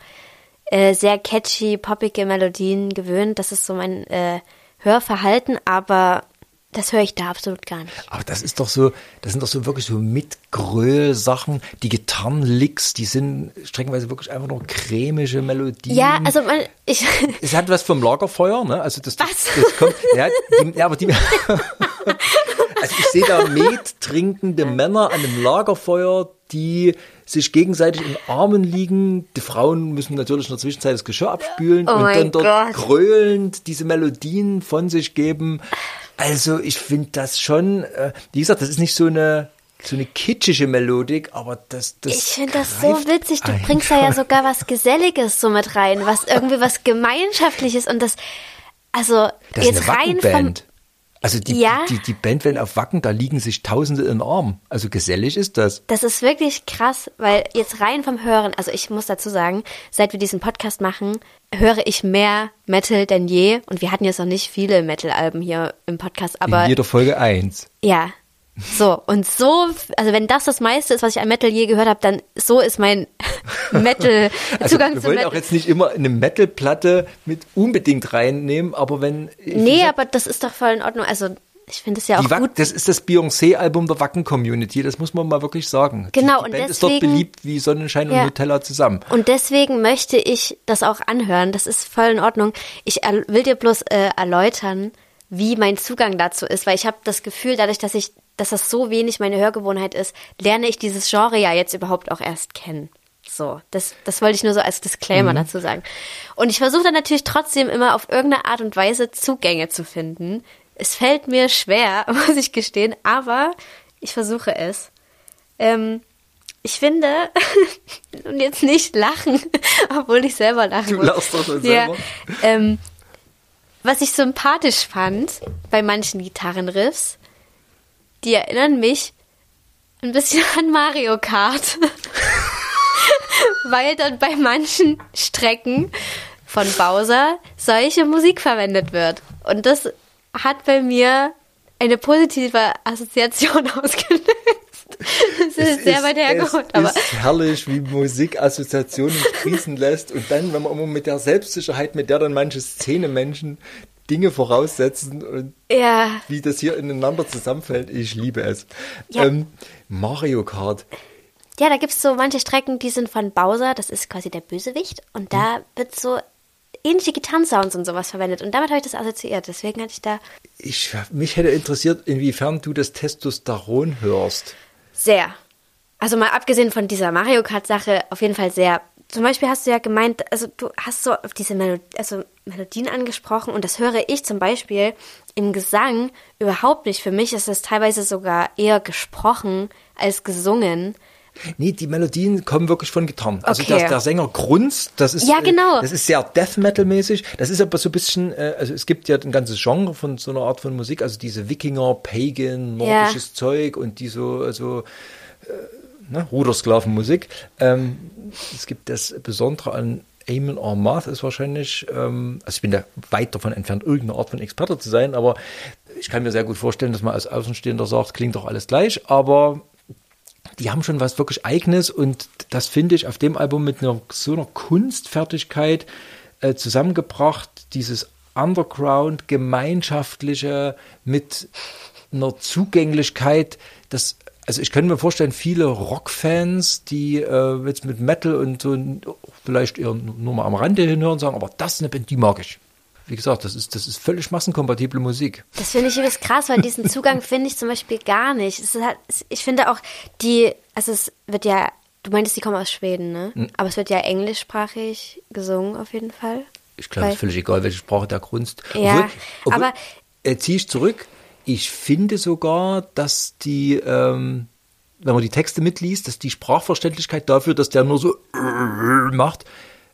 äh, sehr catchy, poppige Melodien gewöhnt. Das ist so mein äh, Hörverhalten, aber das höre ich da absolut gar nicht. Aber das ist doch so, das sind doch so wirklich so Mitgröl-Sachen. Die Gitarrenlicks, die sind streckenweise wirklich einfach nur cremige Melodien. Ja, also man, ich, Es hat was vom Lagerfeuer, ne? Also das, Was? das kommt, ja, die, ja, aber die, also ich sehe da Met trinkende Männer an einem Lagerfeuer, die sich gegenseitig in Armen liegen. Die Frauen müssen natürlich in der Zwischenzeit das Geschirr abspülen Oh und dann dort Gott. gröhlend diese Melodien von sich geben. Also ich finde das schon, äh, wie gesagt, das ist nicht so eine so eine kitschige Melodik, aber das, das ich finde das so witzig. Du bringst da ja sogar was Geselliges so mit rein, was irgendwie was Gemeinschaftliches und das, also Das jetzt rein vom. Also die, Ja. die, die Bandwellen auf Wacken, da liegen sich Tausende in den Arm. Also gesellig ist das. Das ist wirklich krass, weil jetzt rein vom Hören, also ich muss dazu sagen, seit wir diesen Podcast machen, höre ich mehr Metal denn je. Und wir hatten jetzt noch nicht viele Metal-Alben hier im Podcast, aber in jeder Folge eins. ja. So, und so, also wenn das das meiste ist, was ich an Metal je gehört habe, dann so ist mein Metal, Also Zugang wir zu wollen auch jetzt nicht immer eine Metal-Platte mit unbedingt reinnehmen, aber wenn nee, sag, aber das ist doch voll in Ordnung. Also ich finde es ja auch gut. das ist das Beyoncé-Album der Wacken-Community, das muss man mal wirklich sagen. Genau, die, die und Band ist dort deswegen- beliebt wie Sonnenschein und Ja. Nutella zusammen. Und deswegen möchte ich das auch anhören. Das ist voll in Ordnung. Ich will dir bloß äh, erläutern, wie mein Zugang dazu ist, weil ich habe das Gefühl, dadurch, dass ich, dass das so wenig meine Hörgewohnheit ist, lerne ich dieses Genre ja jetzt überhaupt auch erst kennen. So, das, das wollte ich nur so als Disclaimer dazu sagen. Und ich versuche dann natürlich trotzdem immer auf irgendeine Art und Weise Zugänge zu finden. Es fällt mir schwer, muss ich gestehen, aber ich versuche es. Ähm, ich finde, und jetzt nicht lachen, obwohl ich selber lachen Du muss. lachst doch schon ja, selber. ähm, was ich sympathisch fand bei manchen Gitarrenriffs, die erinnern mich ein bisschen an Mario Kart. Weil dann bei manchen Strecken von Bowser solche Musik verwendet wird. Und das hat bei mir eine positive Assoziation ausgelöst. Das ist sehr weit hergeholt, es aber ist herrlich, wie Musik Assoziationen sprießen lässt und dann, wenn man immer mit der Selbstsicherheit, mit der dann manche Szene-Menschen Dinge voraussetzen und ja, wie das hier ineinander zusammenfällt, ich liebe es. Ja. Ähm, Mario Kart. Ja, da gibt's so manche Strecken, die sind von Bowser, das ist quasi der Bösewicht. Und da wird so ähnliche Gitarrensounds und sowas verwendet. Und damit habe ich das assoziiert. Deswegen hatte ich da Ich, mich hätte interessiert, inwiefern du das Testosteron hörst. Sehr. Also mal abgesehen von dieser Mario Kart-Sache, auf jeden Fall sehr. Zum Beispiel hast du ja gemeint, also du hast so auf diese Melo also Melodien angesprochen und das höre ich zum Beispiel im Gesang überhaupt nicht. Für mich ist das teilweise sogar eher gesprochen als gesungen. Nee, die Melodien kommen wirklich von Gitarren. Also Okay. der, der Sänger grunzt, das ist Ja, genau. äh, das ist sehr Death Metal mäßig. Das ist aber so ein bisschen, äh, also es gibt ja ein ganzes Genre von so einer Art von Musik, also diese Wikinger, Pagan, nordisches Zeug und die so also ne, Rudersklavenmusik. Ähm, es gibt das Besondere an Eamon Armath ist wahrscheinlich, ähm, also ich bin da weit davon entfernt, irgendeine Art von Experte zu sein, aber ich kann mir sehr gut vorstellen, dass man als Außenstehender sagt, klingt doch alles gleich, aber die haben schon was wirklich Eigenes und das finde ich auf dem Album mit einer so einer Kunstfertigkeit äh, zusammengebracht, dieses Underground, gemeinschaftliche mit einer Zugänglichkeit, das also ich könnte mir vorstellen, viele Rockfans, die äh, jetzt mit Metal und so vielleicht eher nur mal am Rande hinhören, sagen, aber das ist eine Band, die mag ich. Wie gesagt, das ist, das ist völlig massenkompatible Musik. Das finde ich übelst krass, weil diesen Zugang finde ich zum Beispiel gar nicht. Halt, ich finde auch die, also es wird ja, du meintest, die kommen aus Schweden, ne? Hm. Aber es wird ja englischsprachig gesungen auf jeden Fall. Ich glaube, es ist völlig egal, welche Sprache der Grunzt. Ja, aber- äh, ziehe ich zurück. Ich finde sogar, dass die, ähm, wenn man die Texte mitliest, dass die Sprachverständlichkeit dafür, dass der nur so macht,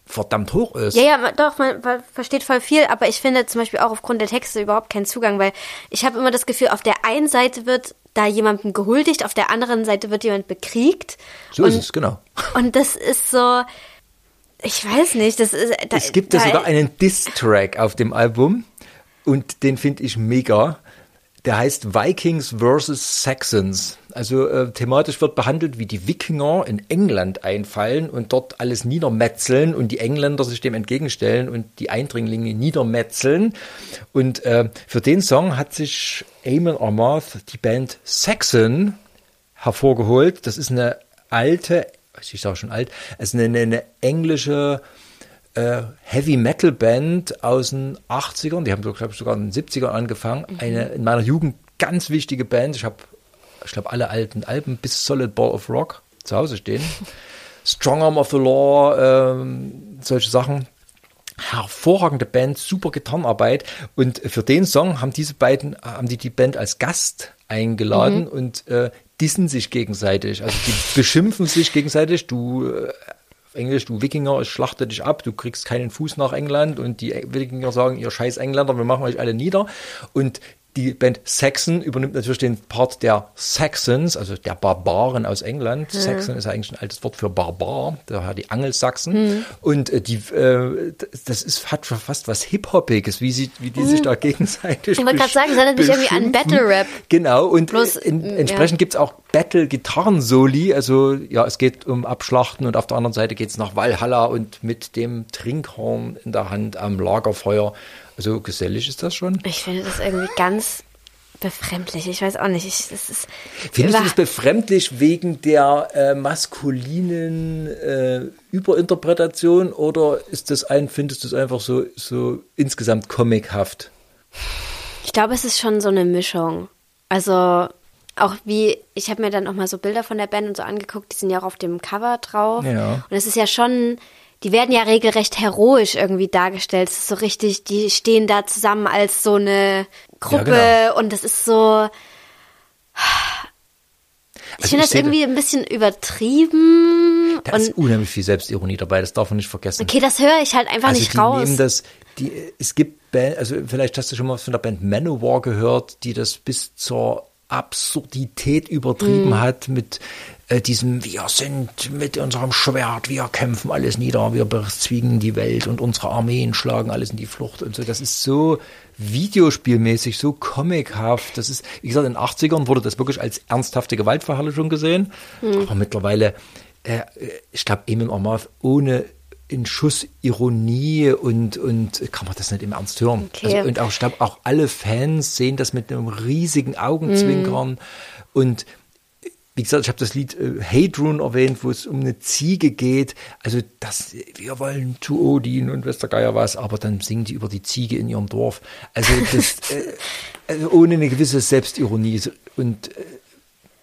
verdammt hoch ist. Ja, ja, doch, man versteht voll viel, aber ich finde zum Beispiel auch aufgrund der Texte überhaupt keinen Zugang, weil ich habe immer das Gefühl, auf der einen Seite wird da jemandem gehuldigt, auf der anderen Seite wird jemand bekriegt. So und, ist es, genau. Und das ist so, ich weiß nicht, das ist. Da, Es gibt da, sogar einen Diss-Track auf dem Album und den finde ich mega. Der heißt Vikings vs. Saxons. Also äh, thematisch wird behandelt, wie die Wikinger in England einfallen und dort alles niedermetzeln und die Engländer sich dem entgegenstellen und die Eindringlinge niedermetzeln. Und äh, für den Song hat sich Eamon Amarth die Band Saxon hervorgeholt. Das ist eine alte, ich sage schon alt, es ist eine, eine englische äh, Heavy Metal Band aus den 80ern, die haben so, glaube ich, sogar in den 70ern angefangen. Eine in meiner Jugend ganz wichtige Band. Ich habe, ich glaube, alle alten Alben bis Solid Ball of Rock zu Hause stehen. Strong Arm of the Law, ähm, solche Sachen. Hervorragende Band, super Gitarrenarbeit. Und für den Song haben diese beiden, haben die die Band als Gast eingeladen und äh, dissen sich gegenseitig. Also die beschimpfen sich gegenseitig. Du äh, auf Englisch, du Wikinger, ich schlachte dich ab, du kriegst keinen Fuß nach England und die Wikinger sagen, ihr scheiß Engländer, wir machen euch alle nieder. Und die Band Saxon übernimmt natürlich den Part der Saxons, also der Barbaren aus England. Saxon ist eigentlich ein altes Wort für Barbar, daher die Angelsachsen. Und äh, die, äh, das ist, hat schon fast was Hip-Hoppiges, wie, sie, wie die sich da gegenseitig Ich wollte gerade sagen, es erinnert mich irgendwie an beschimpfen. Battle Rap. Genau, und Bloß, in, mm, entsprechend gibt's auch Battle-Gitarren-Soli. Also ja, es geht um Abschlachten und auf der anderen Seite geht's nach Valhalla und mit dem Trinkhorn in der Hand am Lagerfeuer. Also gesellig ist das schon. Ich finde das irgendwie ganz befremdlich. Ich weiß auch nicht. Ich, das ist Findest du das befremdlich wegen der äh, maskulinen äh, Überinterpretation oder ist das ein, findest du es einfach so, so insgesamt comichaft? Ich glaube, es ist schon so eine Mischung. Also auch wie, ich habe mir dann auch mal so Bilder von der Band und so angeguckt, die sind ja auch auf dem Cover drauf. Ja. Und es ist ja schon, die werden ja regelrecht heroisch irgendwie dargestellt. Es ist so richtig, die stehen da zusammen als so eine Gruppe Ja, genau. und das ist so. Ich Also finde das irgendwie ein bisschen übertrieben. Da ist unheimlich viel Selbstironie dabei, das darf man nicht vergessen. okay, das höre ich halt einfach also nicht die raus. nehmen das, die, es gibt Band, also vielleicht hast du schon mal von der Band Manowar gehört, die das bis zur Absurdität übertrieben Mhm. hat mit äh, diesem, wir sind mit unserem Schwert, wir kämpfen alles nieder, wir bezwingen die Welt und unsere Armeen schlagen alles in die Flucht und so. Das ist so videospielmäßig, so comichaft. Das ist, wie gesagt, in den 80ern wurde das wirklich als ernsthafte Gewaltverherrlichung gesehen. Mhm. Aber mittlerweile, äh, ich glaube, Eamon Amarth ohne in Schuss Ironie und, und kann man das nicht im Ernst hören. Okay. Also, und auch, ich glaube, auch alle Fans sehen das mit einem riesigen Augenzwinkern. Mhm. Und wie gesagt, ich habe das Lied äh, Hadrun erwähnt, wo es um eine Ziege geht. Also das, wir wollen zu Odin und Westergeier was, aber dann singen die über die Ziege in ihrem Dorf. Also das, äh, also ohne eine gewisse Selbstironie und äh,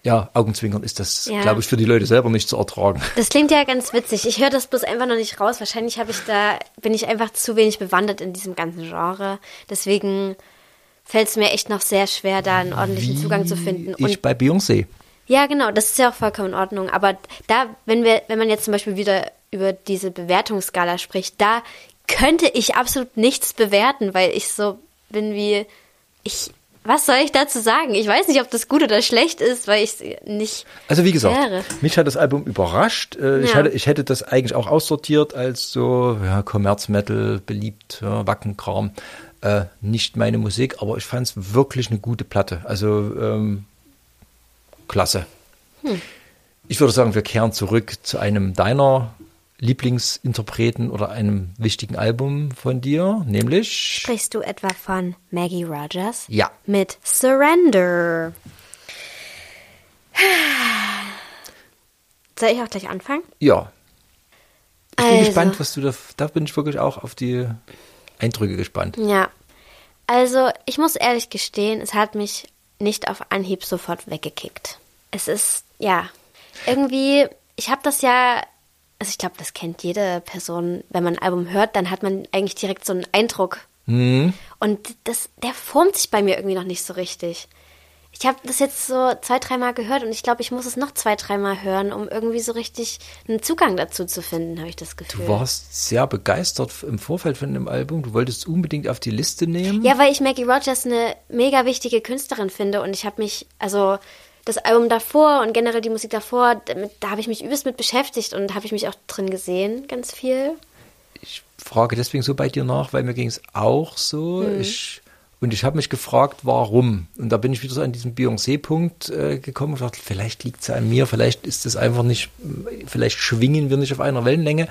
ja, Augenzwinkern ist das, Ja. glaube ich, für die Leute selber nicht zu ertragen. Das klingt ja ganz witzig. Ich höre das bloß einfach noch nicht raus. Wahrscheinlich habe ich da, bin ich einfach zu wenig bewandert in diesem ganzen Genre. Deswegen fällt es mir echt noch sehr schwer, da einen ordentlichen Zugang zu finden. Ich Und bei Beyoncé. ja, genau, das ist ja auch vollkommen in Ordnung. Aber da, wenn wir, wenn man jetzt zum Beispiel wieder über diese Bewertungsskala spricht, da könnte ich absolut nichts bewerten, weil ich so bin wie ich. Was soll ich dazu sagen? Ich weiß nicht, ob das gut oder schlecht ist, weil ich es nicht. Also wie gesagt, Wäre. mich hat das Album überrascht. Äh, Ich, Ja. hatte, ich hätte das eigentlich auch aussortiert als so ja, Commerz-Metal, beliebt, ja, Wackenkram. Äh, nicht meine Musik, aber ich fand es wirklich eine gute Platte. Also ähm, klasse. Hm. Ich würde sagen, wir kehren zurück zu einem deiner Lieblingsinterpreten oder einem wichtigen Album von dir, nämlich Sprichst du etwa von Maggie Rogers? Ja. Mit Surrender. Soll ich auch gleich anfangen? ja. Ich bin Also. gespannt, was du da, da bin ich wirklich auch auf die Eindrücke gespannt. Ja. Also, ich muss ehrlich gestehen, es hat mich nicht auf Anhieb sofort weggekickt. Es ist, ja, irgendwie, ich habe das ja, also ich glaube, das kennt jede Person, wenn man ein Album hört, dann hat man eigentlich direkt so einen Eindruck. Und das, der formt sich bei mir irgendwie noch nicht so richtig. Ich habe das jetzt so zwei, dreimal gehört und ich glaube, ich muss es noch zwei, dreimal hören, um irgendwie so richtig einen Zugang dazu zu finden, habe ich das Gefühl. Du warst sehr begeistert im Vorfeld von dem Album. Du wolltest es unbedingt auf die Liste nehmen. Ja, weil ich Maggie Rogers eine mega wichtige Künstlerin finde und ich habe mich, also das Album davor und generell die Musik davor, damit, da habe ich mich übelst mit beschäftigt und habe ich mich auch drin gesehen, ganz viel. Ich frage deswegen so bei dir nach, weil mir ging es auch so. Mhm. Ich Und ich habe mich gefragt, warum. Und da bin ich wieder so an diesen Beyoncé-Punkt äh, gekommen und dachte, vielleicht liegt es an mir, vielleicht ist es einfach nicht, vielleicht schwingen wir nicht auf einer Wellenlänge.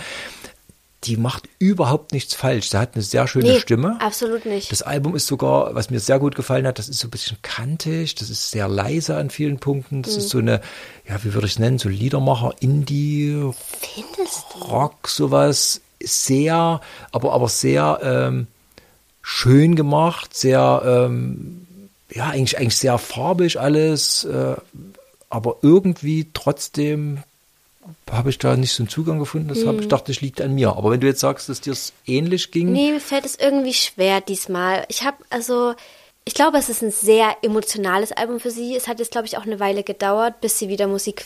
Die macht überhaupt nichts falsch. Sie hat eine sehr schöne Nee, Stimme. absolut nicht. Das Album ist sogar, was mir sehr gut gefallen hat, das ist so ein bisschen kantig, das ist sehr leise an vielen Punkten. Das Mhm. ist so eine, ja, wie würde ich es nennen, so Liedermacher, Indie, Findest du? Rock, sowas. Sehr, aber, aber sehr ähm, schön gemacht, sehr, ähm, ja, eigentlich, eigentlich sehr farbig alles, äh, aber irgendwie trotzdem habe ich da nicht so einen Zugang gefunden. Das habe ich dachte, das liegt an mir. Aber wenn du jetzt sagst, dass dir es ähnlich ging, Nee, mir fällt es irgendwie schwer diesmal. Ich habe also, ich glaube, es ist ein sehr emotionales Album für sie. Es hat jetzt, glaube ich, auch eine Weile gedauert, bis sie wieder Musik,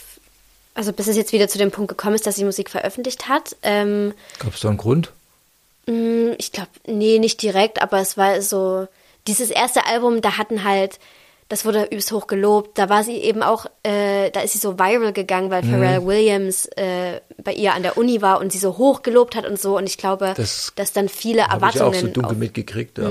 also bis es jetzt wieder zu dem Punkt gekommen ist, dass sie Musik veröffentlicht hat. Ähm, gab es da einen Grund? mh, ich glaube, nee, nicht direkt, aber es war so, dieses erste Album, da hatten halt, das wurde übelst hoch gelobt. Da war sie eben auch, äh, da ist sie so viral gegangen, weil Mhm. Pharrell Williams äh, bei ihr an der Uni war und sie so hoch gelobt hat und so. Und ich glaube, Das dass dann viele Habe ich auch Erwartungen so dunkel auf, mitgekriegt, ja.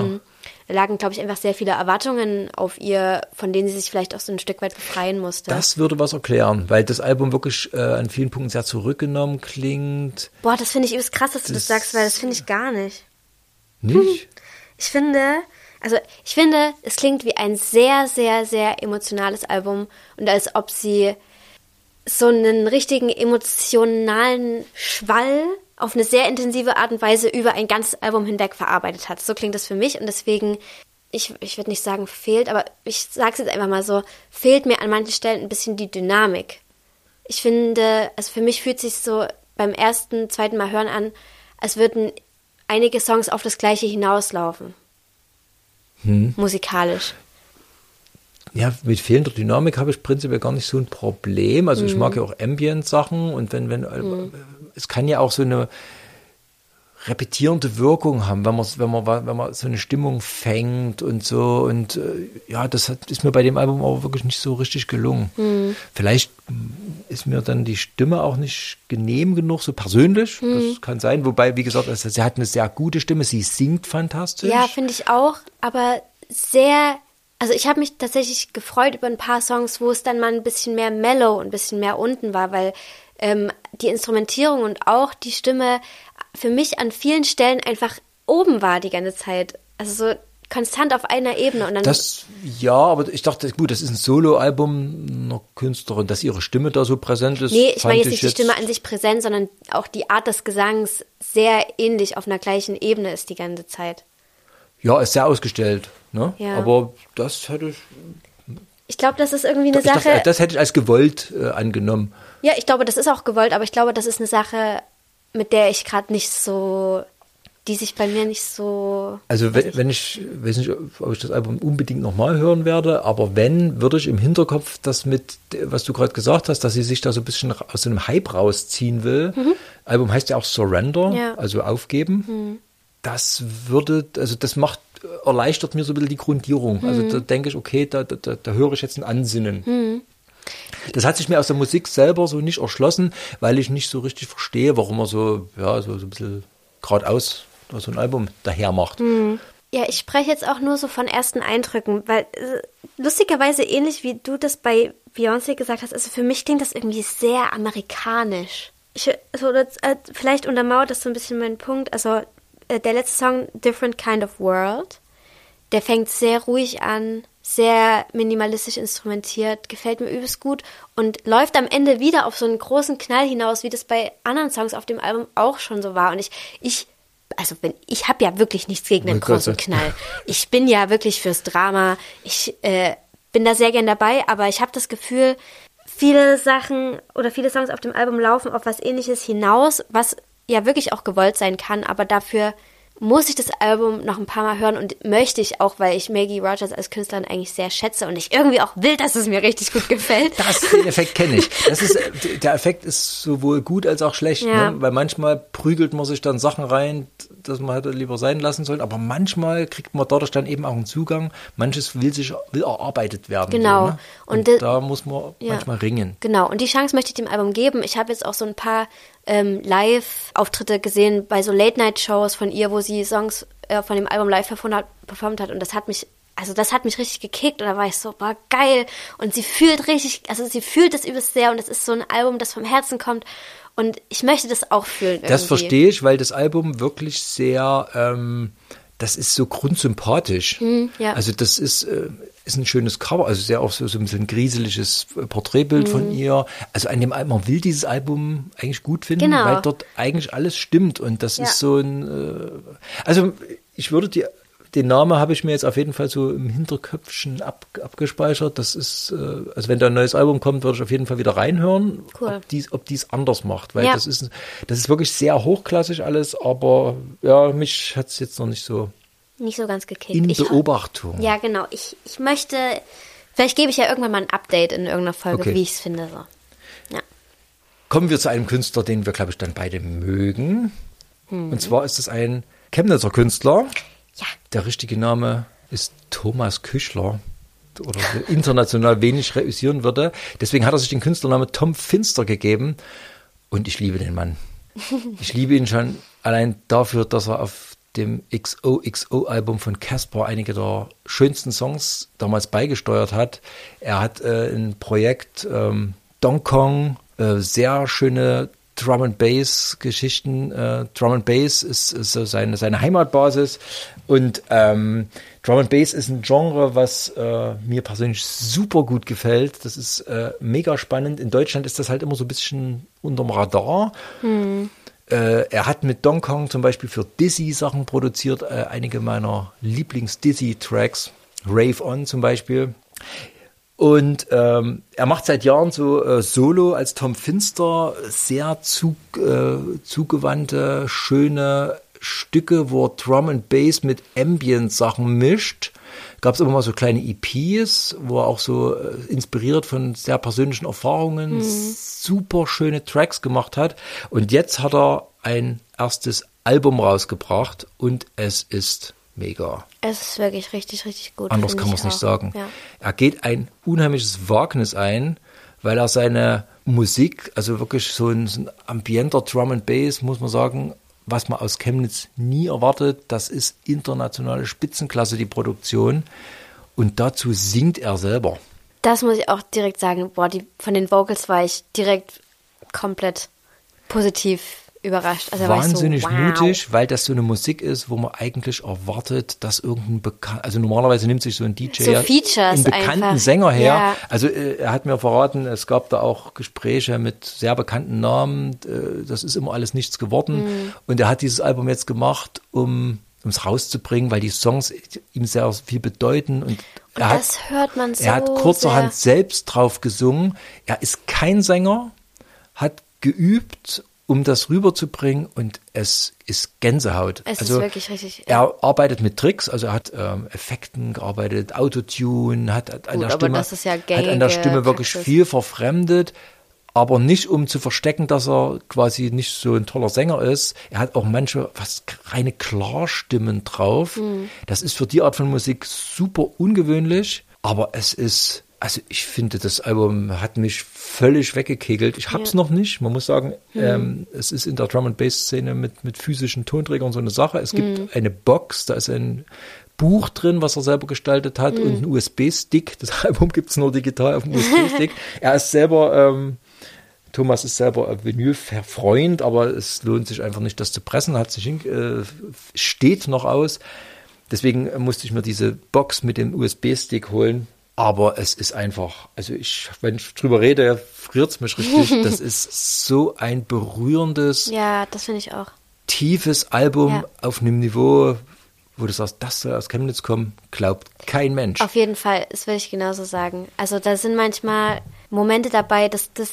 da lagen, glaube ich, einfach sehr viele Erwartungen auf ihr, von denen sie sich vielleicht auch so ein Stück weit befreien musste. Das würde was erklären, weil das Album wirklich äh, an vielen Punkten sehr zurückgenommen klingt. Boah, das finde ich übelst krass, dass du das, Das- sagst, weil das finde ich gar nicht. Nicht? Ich finde, also ich finde, es klingt wie ein sehr, sehr, sehr emotionales Album und als ob sie so einen richtigen emotionalen Schwall auf eine sehr intensive Art und Weise über ein ganzes Album hinweg verarbeitet hat. So klingt das für mich und deswegen, ich, ich würde nicht sagen fehlt, aber ich sage es jetzt einfach mal so, fehlt mir an manchen Stellen ein bisschen die Dynamik. Ich finde, also für mich fühlt sich so beim ersten, zweiten Mal hören an, als würden einige Songs auf das gleiche hinauslaufen. Musikalisch. Ja, mit fehlender Dynamik habe ich prinzipiell gar nicht so ein Problem. Also ich mag ja auch Ambient-Sachen und wenn, wenn, äh, es kann ja auch so eine repetierende Wirkung haben, wenn man, wenn man, wenn man so eine Stimmung fängt und so und äh, ja, das hat, ist mir bei dem Album aber wirklich nicht so richtig gelungen. Vielleicht mm, ist mir dann die Stimme auch nicht genehm genug, so persönlich. Das kann sein. Wobei, wie gesagt, also sie hat eine sehr gute Stimme, sie singt fantastisch. Ja, finde ich auch, aber sehr. Also ich habe mich tatsächlich gefreut über ein paar Songs, wo es dann mal ein bisschen mehr mellow und ein bisschen mehr unten war, weil ähm, die Instrumentierung und auch die Stimme für mich an vielen Stellen einfach oben war die ganze Zeit. Also so konstant auf einer Ebene und dann Das, ja, aber ich dachte, gut, das ist ein Soloalbum einer Künstlerin, dass ihre Stimme da so präsent ist. Nee, ich meine jetzt nicht die Stimme an sich präsent, sondern auch die Art des Gesangs sehr ähnlich auf einer gleichen Ebene ist die ganze Zeit. Ja, ist sehr ausgestellt, ne? Ja. Aber das hätte ich, Ich glaube, das ist irgendwie eine ich dachte, Sache. das hätte ich als gewollt äh, angenommen. Ja, ich glaube, das ist auch gewollt, aber ich glaube, das ist eine Sache, mit der ich gerade nicht so, die sich bei mir nicht so. Also wenn, wenn ich, weiß nicht, ob ich das Album unbedingt nochmal hören werde, aber wenn, würde ich im Hinterkopf das mit, was du gerade gesagt hast, dass sie sich da so ein bisschen aus so einem Hype rausziehen will. Album heißt ja auch Surrender, Ja. also aufgeben. Das würde, also das macht, erleichtert mir so ein bisschen die Grundierung. Also da denke ich, okay, da, da, da, da höre ich jetzt ein Ansinnen. Das hat sich mir aus der Musik selber so nicht erschlossen, weil ich nicht so richtig verstehe, warum man so, ja, so, so ein bisschen geradeaus so ein Album daher macht. Ja, ich spreche jetzt auch nur so von ersten Eindrücken, weil äh, lustigerweise ähnlich wie du das bei Beyoncé gesagt hast, also für mich klingt das irgendwie sehr amerikanisch. Ich, also das, äh, vielleicht untermauert das so ein bisschen meinen Punkt. Also äh, der letzte Song Different Kind of World, der fängt sehr ruhig an, sehr minimalistisch instrumentiert, gefällt mir übelst gut und läuft am Ende wieder auf so einen großen Knall hinaus, wie das bei anderen Songs auf dem Album auch schon so war. Und ich, ich, also wenn ich habe ja wirklich nichts gegen einen großen. Knall. Ich bin ja wirklich fürs Drama. Ich äh, bin da sehr gern dabei, aber ich habe das Gefühl, viele Sachen oder viele Songs auf dem Album laufen auf was ähnliches hinaus, was ja wirklich auch gewollt sein kann, aber dafür muss ich das Album noch ein paar Mal hören und möchte ich auch, weil ich Maggie Rogers als Künstlerin eigentlich sehr schätze und ich irgendwie auch will, dass es mir richtig gut gefällt. Das, den Effekt kenne ich. Das ist, der Effekt ist sowohl gut als auch schlecht, Ja. ne? weil manchmal prügelt man sich dann Sachen rein, dass man hätte lieber sein lassen sollen, aber manchmal kriegt man dadurch dann eben auch einen Zugang. Manches will sich will erarbeitet werden. Genau. So, ne? Und Und, da muss man Ja. manchmal ringen. Genau, und die Chance möchte ich dem Album geben. Ich habe jetzt auch so ein paar ähm, Live-Auftritte gesehen bei so Late-Night-Shows von ihr, wo sie Songs äh, von dem Album live performt hat, performt hat. Und das hat mich also das hat mich richtig gekickt und da war ich so, boah, geil. Und sie fühlt richtig, also sie fühlt es übelst sehr und es ist so ein Album, das vom Herzen kommt. Und ich möchte das auch fühlen. Irgendwie. Das verstehe ich, weil das Album wirklich sehr, ähm, das ist so grundsympathisch. Hm, ja. Also das ist, äh, ist ein schönes Cover, also sehr auch so, so ein bisschen grieseliges äh, Porträtbild Hm. von ihr. Also an dem Album, man will dieses Album eigentlich gut finden, Genau. weil dort eigentlich alles stimmt und das Ja. ist so ein, äh, also ich würde die den Namen habe ich mir jetzt auf jeden Fall so im Hinterköpfchen ab, abgespeichert. Das ist, äh, also wenn da ein neues Album kommt, würde ich auf jeden Fall wieder reinhören, Cool. ob dies, ob dies anders macht, weil Ja. das ist, das ist wirklich sehr hochklassig alles, aber ja, mich hat es jetzt noch nicht so Nicht so ganz gekickt. in Ich- Beobachtung. Ja, genau. Ich, ich möchte, vielleicht gebe ich ja irgendwann mal ein Update in irgendeiner Folge, Okay. wie ich es finde. So. Ja. Kommen wir zu einem Künstler, den wir, glaube ich, dann beide mögen. Hm. Und zwar ist es ein Chemnitzer Künstler. Ja. Der richtige Name ist Thomas Küchler oder international wenig reüssieren würde. Deswegen hat er sich den Künstlernamen Tom Finster gegeben. Und ich liebe den Mann. Ich liebe ihn schon allein dafür, dass er auf dem XOXO-Album von Casper einige der schönsten Songs damals beigesteuert hat. Er hat äh, ein Projekt ähm, Dong Kong, äh, sehr schöne Drum and Bass Geschichten. Äh, Drum and Bass ist, ist so seine, seine Heimatbasis und ähm, Drum and Bass ist ein Genre, was äh, mir persönlich super gut gefällt. Das ist äh, mega spannend. In Deutschland ist das halt immer so ein bisschen unterm Radar. Äh, er hat mit Dong Kong zum Beispiel für Dizzy Sachen produziert, äh, einige meiner Lieblings-Dizzy-Tracks, Rave On zum Beispiel. Und ähm, er macht seit Jahren so äh, Solo als Tom Finster sehr zug, äh, zugewandte, schöne Stücke, wo er Drum and Bass mit Ambient-Sachen mischt. Gab es immer mal so kleine EPs, wo er auch so äh, inspiriert von sehr persönlichen Erfahrungen super schöne Tracks gemacht hat. Und jetzt hat er ein erstes Album rausgebracht und es ist mega. Es ist wirklich richtig, richtig gut. Anders kann man es nicht sagen. Ja. Er geht ein unheimliches Wagnis ein, weil er seine Musik, also wirklich so ein, so ein ambienter Drum and Bass, muss man sagen, was man aus Chemnitz nie erwartet, das ist internationale Spitzenklasse, die Produktion. Und dazu singt er selber. Das muss ich auch direkt sagen. Boah, die, von den Vocals war ich direkt komplett positiv überrascht. Also Wahnsinnig so, wow. mutig, weil das so eine Musik ist, wo man eigentlich erwartet, dass irgendein bekannt, also normalerweise nimmt sich so ein DJ So einen bekannten einfach. Sänger her. Ja. Also äh, er hat mir verraten, es gab da auch Gespräche mit sehr bekannten Namen. Äh, das ist immer alles nichts geworden. Mhm. Und er hat dieses Album jetzt gemacht, um es rauszubringen, weil die Songs ihm sehr viel bedeuten und, Und er hat, das hört man so er hat kurzerhand sehr. selbst drauf gesungen. Er ist kein Sänger, hat geübt, um das rüberzubringen und es ist Gänsehaut. Es ist also wirklich richtig, Er arbeitet mit Tricks, also er hat ähm, Effekten gearbeitet, Autotune, hat, hat an Gut, der aber Stimme, ist ja hat an der Stimme wirklich Praxis. viel verfremdet. Aber nicht um zu verstecken, dass er quasi nicht so ein toller Sänger ist. Er hat auch manche fast reine Klarstimmen drauf. Hm. Das ist für die Art von Musik super ungewöhnlich. Aber es ist, also ich finde, das Album hat mich völlig weggekegelt. Ich hab's noch nicht. Man muss sagen, Hm. ähm, es ist in der Drum and Bass Szene mit, mit physischen Tonträgern so eine Sache. Es gibt Hm. eine Box, da ist ein Buch drin, was er selber gestaltet hat und ein USB-Stick. Das Album gibt's nur digital auf dem USB-Stick. er ist selber, ähm, Thomas ist selber Vinyl-Freund, aber es lohnt sich einfach nicht, das zu pressen. Hat sich äh, steht noch aus. Deswegen musste ich mir diese Box mit dem USB-Stick holen. Aber es ist einfach, also ich, wenn ich drüber rede, friert's mich richtig. Das ist so ein berührendes, Ja, das finde ich auch. tiefes Album Ja. auf einem Niveau, wo du sagst, das soll aus Chemnitz kommen, glaubt kein Mensch. Auf jeden Fall, das will ich genauso sagen. Also da sind manchmal Momente dabei, dass das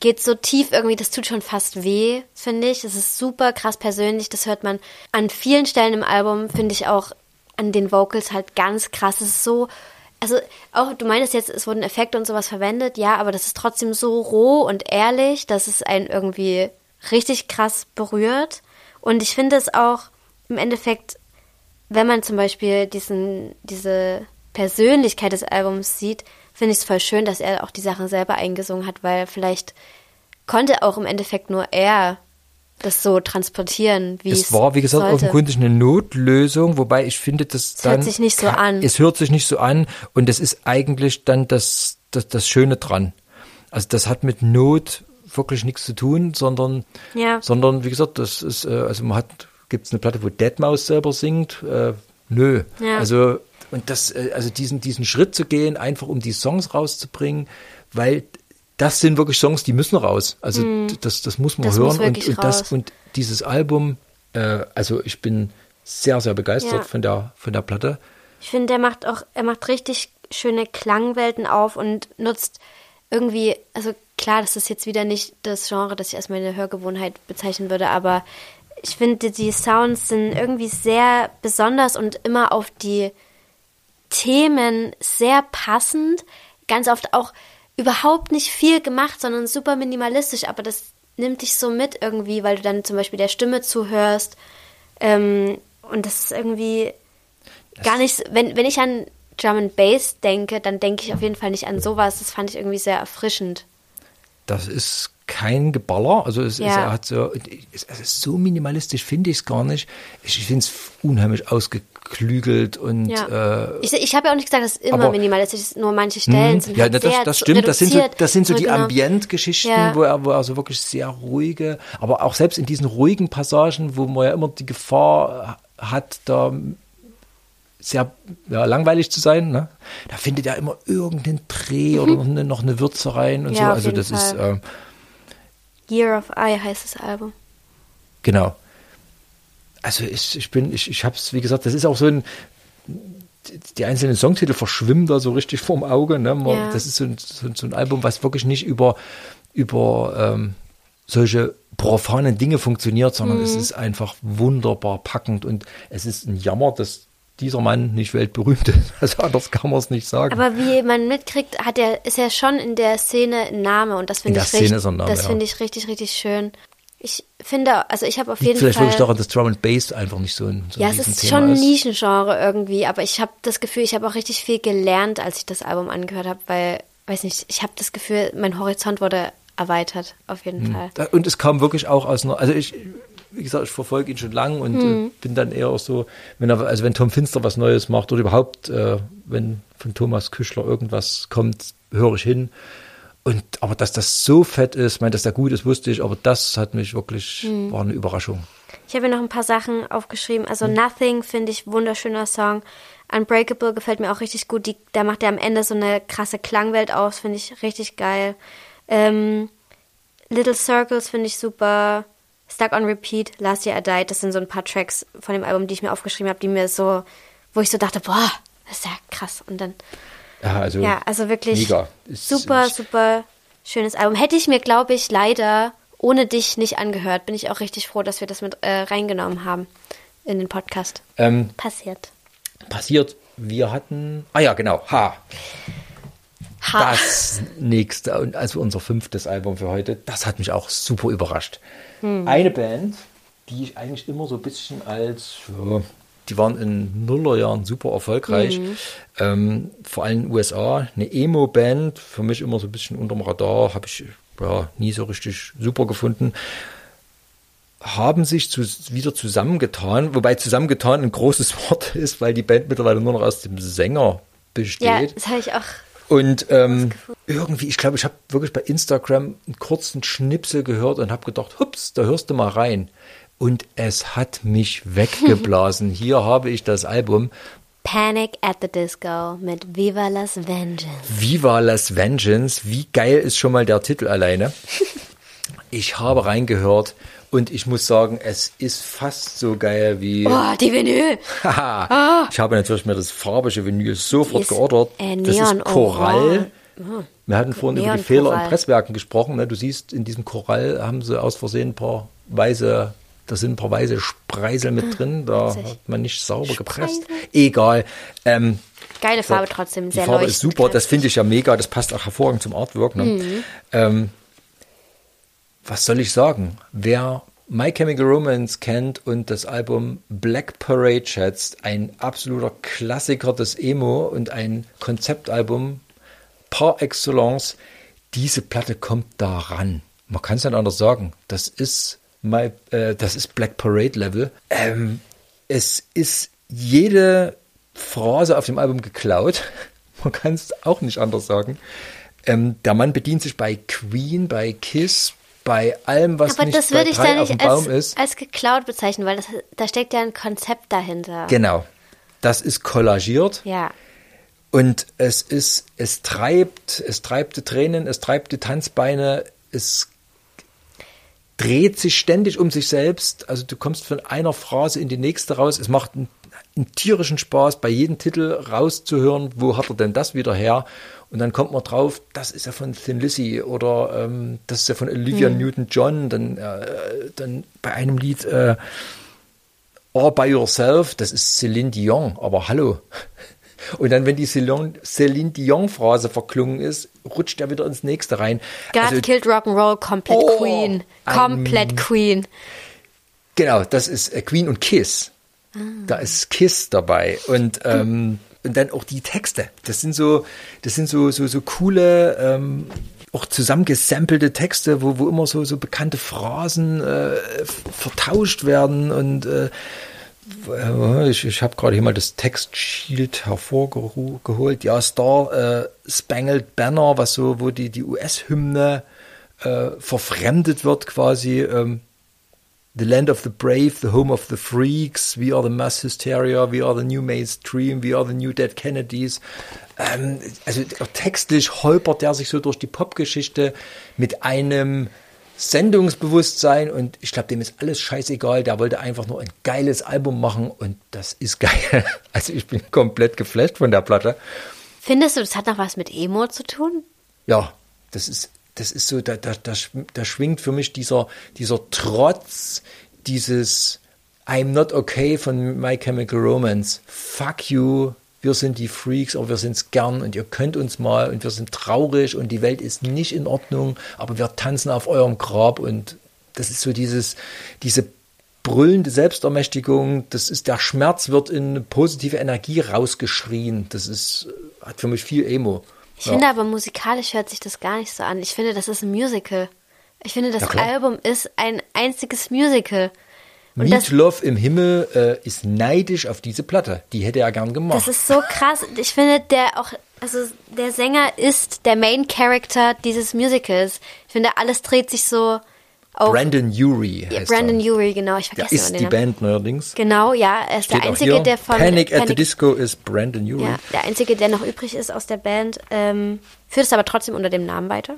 geht so tief irgendwie, das tut schon fast weh, finde ich. Das ist super krass persönlich, das hört man an vielen Stellen im Album, finde ich auch an den Vocals halt ganz krass. Es ist so, also auch, du meinst jetzt, es wurden Effekte und sowas verwendet, ja, aber das ist trotzdem so roh und ehrlich, dass es einen irgendwie richtig krass berührt. Und ich finde es auch im Endeffekt wenn man zum Beispiel diesen, diese Persönlichkeit des Albums sieht, finde ich es voll schön, dass er auch die Sachen selber eingesungen hat, weil vielleicht konnte auch im Endeffekt nur er das so transportieren, wie es es war, wie gesagt, sollte. offenkundig eine Notlösung, wobei ich finde, dass Es dann hört sich nicht so an. Es hört sich nicht so an und das ist eigentlich dann das, das, das Schöne dran. Also das hat mit Not wirklich nichts zu tun, sondern, Ja. sondern wie gesagt, das ist, äh, also man hat, gibt es eine Platte, wo Deadmaus selber singt? Äh, nö. Ja. Also und das, äh, also diesen, diesen Schritt zu gehen, einfach um die Songs rauszubringen, weil das sind wirklich Songs, die müssen raus. Also d- das, das muss man. Das hören muss und, und das und dieses Album, äh, also ich bin sehr, sehr begeistert Ja. von der von der Platte. Ich finde, der macht auch, er macht richtig schöne Klangwelten auf und nutzt irgendwie, also klar, das ist jetzt wieder nicht das Genre, das ich als meine Hörgewohnheit bezeichnen würde, aber ich finde, die Sounds sind irgendwie sehr besonders und immer auf die Themen sehr passend. Ganz oft auch überhaupt nicht viel gemacht, sondern super minimalistisch, aber das nimmt dich so mit irgendwie, weil du dann zum Beispiel der Stimme zuhörst. Ähm, und das ist irgendwie gar nicht, wenn, wenn ich an Drum and Bass denke, dann denke ich auf jeden Fall nicht an sowas. Das fand ich irgendwie sehr erfrischend. Das ist kein Geballer, also es, ist, Ja. er hat so, es, es ist so minimalistisch finde ich es gar nicht. Ich, finde es unheimlich ausgeklügelt und Ja. äh, ich ich habe ja auch nicht gesagt, dass es immer aber- minimalistisch ist, nur manche Stellen sind Ja, halt das, sehr das stimmt. Das sind so, das sind so die zurückgenommen. Ambientgeschichten, Ja. wo er, wo er so wirklich sehr ruhige, aber auch selbst in diesen ruhigen Passagen, wo man ja immer die Gefahr hat, da sehr ja, langweilig zu sein, ne? da findet er immer irgendeinen Dreh oder noch eine, noch eine Würze rein und Mhm. Ja, so. Also das ist Fall. ähm, Year of Eye heißt das Album. Genau. Also ich, ich bin, ich, ich habe es, wie gesagt, das ist auch so ein, die einzelnen Songtitel verschwimmen da so richtig vorm Auge. Ne? Man, Ja. Das ist so ein, so, so ein Album, was wirklich nicht über, über ähm, solche profanen Dinge funktioniert, sondern Mhm. es ist einfach wunderbar packend und es ist ein Jammer, dass dieser Mann nicht weltberühmt ist. Also anders kann man es nicht sagen. Aber wie man mitkriegt, hat er, ist er schon in der Szene ein Name und das In finde ich Szene richtig, ist ein Name, das ja. finde ich richtig, richtig schön. Ich finde, also ich habe auf jeden vielleicht Fall. wirklich daran, dass Drum and Bass einfach nicht so ein, so ja, ein es ist schon ein. Nischengenre irgendwie, aber ich habe das Gefühl, ich habe auch richtig viel gelernt, als ich das Album angehört habe, weil, weiß nicht, ich habe das Gefühl, mein Horizont wurde erweitert, auf jeden Hm. Fall. Und es kam wirklich auch aus einer, also ich, wie gesagt, ich verfolge ihn schon lang und äh, bin dann eher auch so, wenn er, also wenn Tom Finster was Neues macht oder überhaupt, äh, wenn von Thomas Küchler irgendwas kommt, höre ich hin. Und aber dass das so fett ist, meine, dass der gut ist, wusste ich, aber das hat mich wirklich, Hm. war eine Überraschung. Ich habe mir noch ein paar Sachen aufgeschrieben. Also Hm. Nothing finde ich wunderschöner Song. Unbreakable gefällt mir auch richtig gut. Die, da macht er am Ende so eine krasse Klangwelt aus, finde ich richtig geil. Ähm, Little Circles finde ich super. Stuck on Repeat, Last Year I Died, das sind so ein paar Tracks von dem Album, die ich mir aufgeschrieben habe, die mir so, wo ich so dachte, boah, das ist ja krass. Und dann, Ja, also, ja, also wirklich mega. Super, super schönes Album. Hätte ich mir, glaube ich, leider ohne dich nicht angehört. Bin ich auch richtig froh, dass wir das mit äh, reingenommen haben in den Podcast. Ähm, Passiert. passiert, wir hatten, ah ja, genau, ha, Ha. das nächste, und also unser fünftes Album für heute, das hat mich auch super überrascht. Hm. Eine Band, die ich eigentlich immer so ein bisschen als, ja, die waren in Nullerjahren super erfolgreich, Hm. ähm, vor allem in den USA, eine Emo-Band, für mich immer so ein bisschen unterm Radar, habe ich ja, nie so richtig super gefunden haben sich zu, wieder zusammengetan, wobei zusammengetan ein großes Wort ist, weil die Band mittlerweile nur noch aus dem Sänger besteht. Ja, das habe ich auch. Und ähm, irgendwie, ich glaube, ich habe wirklich bei Instagram einen kurzen Schnipsel gehört und habe gedacht, hups, da hörst du mal rein. Und es hat mich weggeblasen. Hier habe ich das Album Panic at the Disco mit Viva Las Vengeance. Viva Las Vengeance. Wie geil ist schon mal der Titel alleine? Ich habe reingehört und ich muss sagen, es ist fast so geil wie. Oh, die Vinyl. Haha. Ich habe natürlich mir das farbige Vinyl sofort ist, geordert. äh, das ist Neon Korall. Orange. Wir hatten vorhin über die Neon Fehler Korall. in Presswerken gesprochen. Ne? Du siehst, in diesem Korall haben sie aus Versehen ein paar weiße, da sind ein paar weiße Spreisel mit drin. Da hat man nicht sauber gepresst. Egal. Ähm, Geile Farbe trotzdem, die sehr Farbe ist super, das finde ich ja mega, das passt auch hervorragend zum Artwork. Ne? Mhm. Ähm, was soll ich sagen? Wer My Chemical Romance kennt und das Album Black Parade schätzt, ein absoluter Klassiker des Emo und ein Konzeptalbum par excellence, diese Platte kommt da ran. Man kann es nicht anders sagen. Das ist My, äh, das ist Black Parade Level. Ähm, es ist jede Phrase auf dem Album geklaut. Man kann es auch nicht anders sagen. Ähm, der Mann bedient sich bei Queen, bei Kiss, bei allem, was Aber nicht das würde ich da auf dem nicht als, ist. als geklaut bezeichnen, weil das, da steckt ja ein Konzept dahinter. Genau. Das ist kollagiert. Ja. Und es ist, es treibt, es treibt die Tränen, es treibt die Tanzbeine, es dreht sich ständig um sich selbst. Also du kommst von einer Phrase in die nächste raus. Es macht einen, einen tierischen Spaß, bei jedem Titel rauszuhören, wo hat er denn das wieder her? Und dann kommt man drauf, das ist ja von Thin Lizzy oder ähm, das ist ja von Olivia Newton-John. Dann, äh, dann bei einem Lied äh, All by Yourself, das ist Celine Dion, aber hallo. Und dann, wenn die Celine, Celine Dion-Phrase verklungen ist, rutscht er wieder ins nächste rein. God Also, killed Rock'n'Roll, komplett Oh, Queen. Komplett Queen. Genau, das ist äh, Queen und Kiss. Da ist Kiss dabei. Und, ähm, und dann auch die Texte. Das sind so, das sind so, so, so coole, ähm, auch zusammengesampelte Texte, wo, wo immer so, so bekannte Phrasen äh, vertauscht werden und äh, ich, ich habe gerade hier mal das Textschild hervorgeholt. Ja, Star äh, Spangled Banner, was so, wo die, die US-Hymne äh, verfremdet wird quasi. Ähm, The land of the brave, the home of the freaks, we are the mass hysteria, we are the new mainstream, we are the new dead Kennedys. Ähm, also textlich holpert der sich so durch die Popgeschichte mit einem Sendungsbewusstsein und ich glaube, dem ist alles scheißegal. Der wollte einfach nur ein geiles Album machen und das ist geil. Also ich bin komplett geflasht von der Platte. Findest du, das hat noch was mit Emo zu tun? Ja, das ist, das ist so, da, da, da, da schwingt für mich dieser, dieser Trotz, dieses I'm not okay von My Chemical Romance. Fuck you, wir sind die Freaks, aber wir sind's gern und ihr könnt uns mal und wir sind traurig und die Welt ist nicht in Ordnung, aber wir tanzen auf eurem Grab und das ist so dieses, diese brüllende Selbstermächtigung, das ist der Schmerz wird in positive Energie rausgeschrien. Das ist, hat für mich viel Emo. Ich finde aber musikalisch hört sich das gar nicht so an. Ich finde, das ist ein Musical. Ich finde, das Ja. Album ist ein einziges Musical. Und Love im Himmel äh, ist neidisch auf diese Platte. Die hätte er gern gemacht. das ist so krass. Ich finde, der auch, also der Sänger ist der Main Character dieses Musicals. Ich finde, alles dreht sich so auf Brandon Urie heißt Brandon er. Urie, genau. Ich vergesse ist immer die den Namen. Band neuerdings. Genau, ja. Er ist Steht der einzige, der von Panic at the Disco ist Brandon Urie. Ja, der einzige, der noch übrig ist aus der Band, ähm, führt es aber trotzdem unter dem Namen weiter.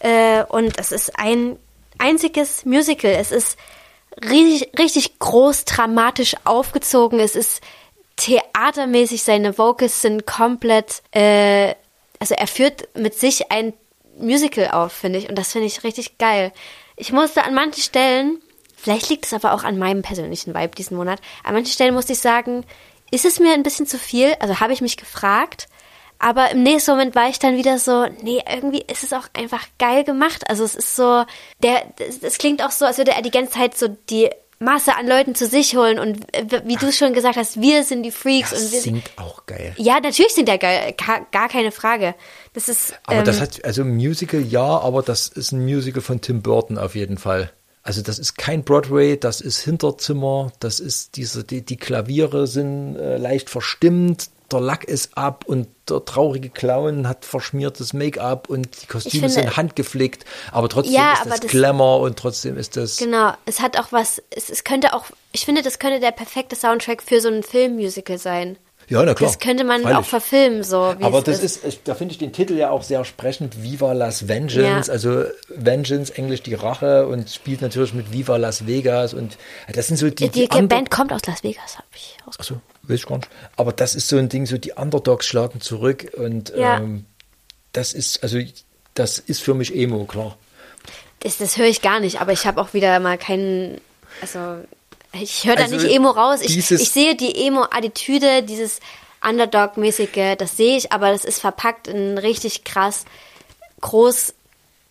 Äh, und es ist ein einziges Musical. Es ist richtig, richtig groß, dramatisch aufgezogen. Es ist theatermäßig. Seine Vocals sind komplett, äh, also er führt mit sich ein Musical auf, finde ich. Und das finde ich richtig geil. Ich musste an manchen Stellen, vielleicht liegt es aber auch an meinem persönlichen Vibe diesen Monat, an manchen Stellen musste ich sagen, ist es mir ein bisschen zu viel? Also habe ich mich gefragt. Aber im nächsten Moment war ich dann wieder so, nee, irgendwie ist es auch einfach geil gemacht. Also es ist so, der, es, es klingt auch so, als würde er die ganze Zeit so die Masse an Leuten zu sich holen und wie du schon gesagt hast, wir sind die Freaks Das und wir singt auch geil. ja, natürlich sind der geil, gar keine Frage. Das ist Aber ähm, das hat, also Musical ja, aber das ist ein Musical von Tim Burton auf jeden Fall. Also das ist kein Broadway, das ist Hinterzimmer, das ist diese, die, die Klaviere sind äh, leicht verstimmt, der Lack ist ab und der traurige Clown hat verschmiertes Make-up und die Kostüme finde- sind handgeflickt, aber trotzdem Ja, ist aber das das- Glamour und trotzdem ist das Genau, es hat auch was, es, es könnte auch, ich finde, das könnte der perfekte Soundtrack für so ein Filmmusical sein. Ja, na klar. Das könnte man Freilich. auch verfilmen, so Aber das ist. ist, da finde ich den Titel ja auch sehr sprechend. Viva Las Vengeance. Ja. Also Vengeance, Englisch die Rache und spielt natürlich mit Viva Las Vegas. Und das sind so die, Die, die, Band kommt aus Las Vegas, habe ich rausgefunden. Achso, weiß ich gar nicht. Aber das ist so ein Ding, so die Underdogs schlagen zurück. Und Ja. ähm, das ist, also das ist für mich Emo, klar. Das, das höre ich gar nicht, aber ich habe auch wieder mal keinen, also ich höre da Also nicht Emo raus. Ich, ich sehe die Emo-Attitüde, dieses Underdog-mäßige, das sehe ich, aber das ist verpackt in ein richtig krass groß,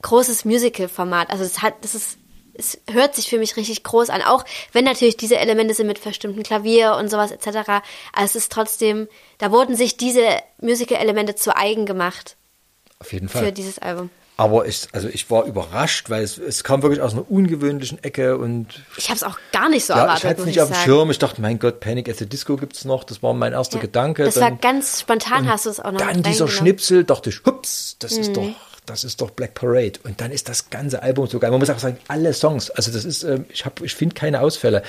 großes Musical-Format. Also es hat, das ist, es hört sich für mich richtig groß an, auch wenn natürlich diese Elemente sind mit verstimmtem Klavier und sowas etc. Aber es ist trotzdem, da wurden sich diese Musical-Elemente zu eigen gemacht Auf jeden Fall. für dieses Album. Aber ich, also ich war überrascht, weil es, es kam wirklich aus einer ungewöhnlichen Ecke und Ich habe es auch gar nicht so ja, erwartet. ich hatte es nicht ich auf dem. Schirm. Ich dachte, mein Gott, Panic at the Disco gibt's noch. Das war mein erster Ja. Gedanke. Das Dann- war ganz spontan, hast du es auch noch dann dieser. Schnipsel, dachte ich, hups, das Mhm. ist doch, das ist doch Black Parade. Und dann ist das ganze Album so geil. Man muss auch sagen, alle Songs, also das ist, ähm, ich habe, ich finde keine Ausfälle.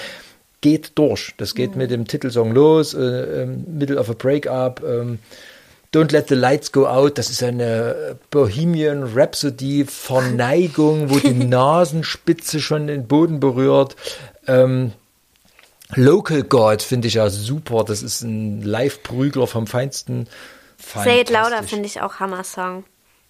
Geht durch. Das geht Mhm. mit dem Titelsong los, äh, ähm, Middle of a Breakup, ähm, Don't Let the Lights Go Out, das ist eine Bohemian Rhapsody Verneigung, wo die Nasenspitze schon den Boden berührt. Ähm, Local God finde ich ja super. Das ist ein Live-Prügler vom Feinsten. Say It Louder finde ich auch Hammer-Song.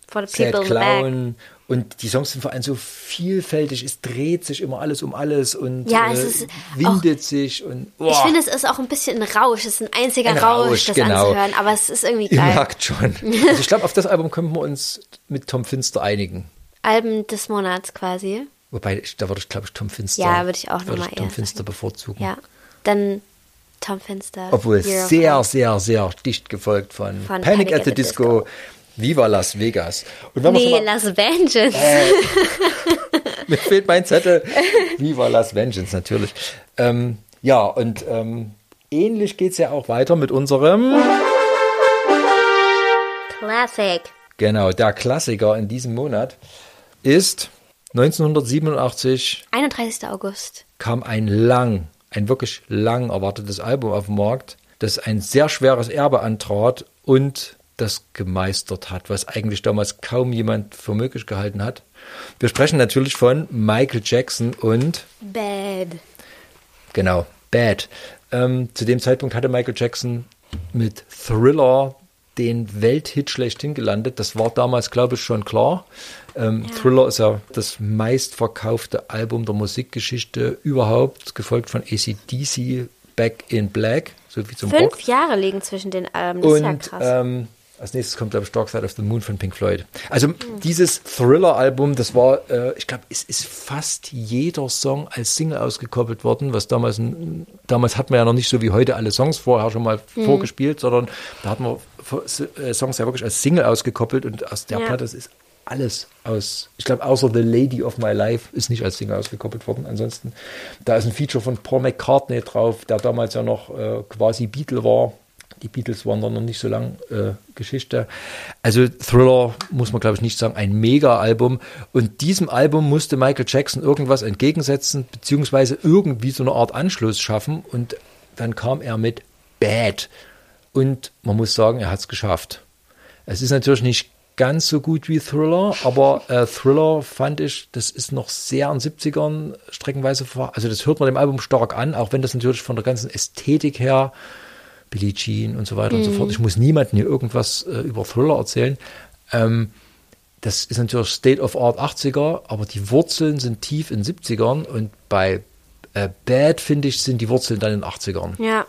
For the people in the back. Und die Songs sind vor allem so vielfältig. Es dreht sich immer alles um alles und Ja, es äh, windet sich. Und, Ich finde, es ist auch ein bisschen ein Rausch. Es ist ein einziger Ein Rausch, Rausch, das genau. anzuhören. Aber es ist irgendwie ihr geil. merkt schon. Also ich glaube, auf das Album können wir uns mit Tom Finster einigen. Alben des Monats quasi. Wobei, ich, da würde ich, glaube ich, Tom Finster. Ja, würde ich auch noch würde mal ich Tom Finster sagen. bevorzugen. Ja. Dann Tom Finster. Obwohl Year of sehr, sehr, sehr dicht gefolgt von, Von Panic, at the, Disco, Viva Las Vegas. Und wenn Nee, schon mal, Las Vengeance. mir fehlt mein Zettel. Viva Las Vengeance, natürlich. Ähm, ja, und ähm, ähnlich geht es ja auch weiter mit unserem, Classic. genau, der Klassiker in diesem Monat ist 1987 31. August. kam ein lang, ein wirklich lang erwartetes Album auf den Markt, das ein sehr schweres Erbe antrat und das gemeistert hat, was eigentlich damals kaum jemand für möglich gehalten hat. Wir sprechen natürlich von Michael Jackson und Bad. Genau, Bad. Ähm, zu dem Zeitpunkt hatte Michael Jackson mit Thriller den Welthit schlechthin gelandet. Das war damals, glaube ich, schon klar. Ähm, Thriller ist ja das meistverkaufte Album der Musikgeschichte überhaupt, gefolgt von ACDC, Back in Black, so wie zum Fünf Rock. Jahre liegen zwischen den Alben. Das ist ja Und krass. ähm, als nächstes kommt, glaube ich, Dark Side of the Moon von Pink Floyd. Also dieses Thriller-Album, das war, äh, ich glaube, es ist fast jeder Song als Single ausgekoppelt worden, was damals, ein- damals hat man ja noch nicht so wie heute alle Songs vorher schon mal Mhm. vorgespielt, sondern da hat man äh, Songs ja wirklich als Single ausgekoppelt und aus der Ja. Platte das ist alles aus, ich glaube, außer The Lady of My Life ist nicht als Single ausgekoppelt worden. Ansonsten, da ist ein Feature von Paul McCartney drauf, der damals ja noch äh, quasi Beatle war. Die Beatles waren dann noch nicht so lang äh, Geschichte. Also Thriller muss man, glaube ich, nicht sagen, ein Mega-Album. Und diesem Album musste Michael Jackson irgendwas entgegensetzen, beziehungsweise irgendwie so eine Art Anschluss schaffen. Und dann kam er mit Bad. Und man muss sagen, er hat es geschafft. Es ist natürlich nicht ganz so gut wie Thriller, aber äh, Thriller fand ich, das ist noch sehr in den 70ern streckenweise. Also das hört man dem Album stark an, auch wenn das natürlich von der ganzen Ästhetik her, Billie Jean und so weiter und so fort. Ich muss niemandem hier irgendwas äh, über Thriller erzählen. Ähm, das ist natürlich State of Art 80er, aber die Wurzeln sind tief in 70ern und bei äh, Bad, finde ich, sind die Wurzeln dann in den 80ern. ja,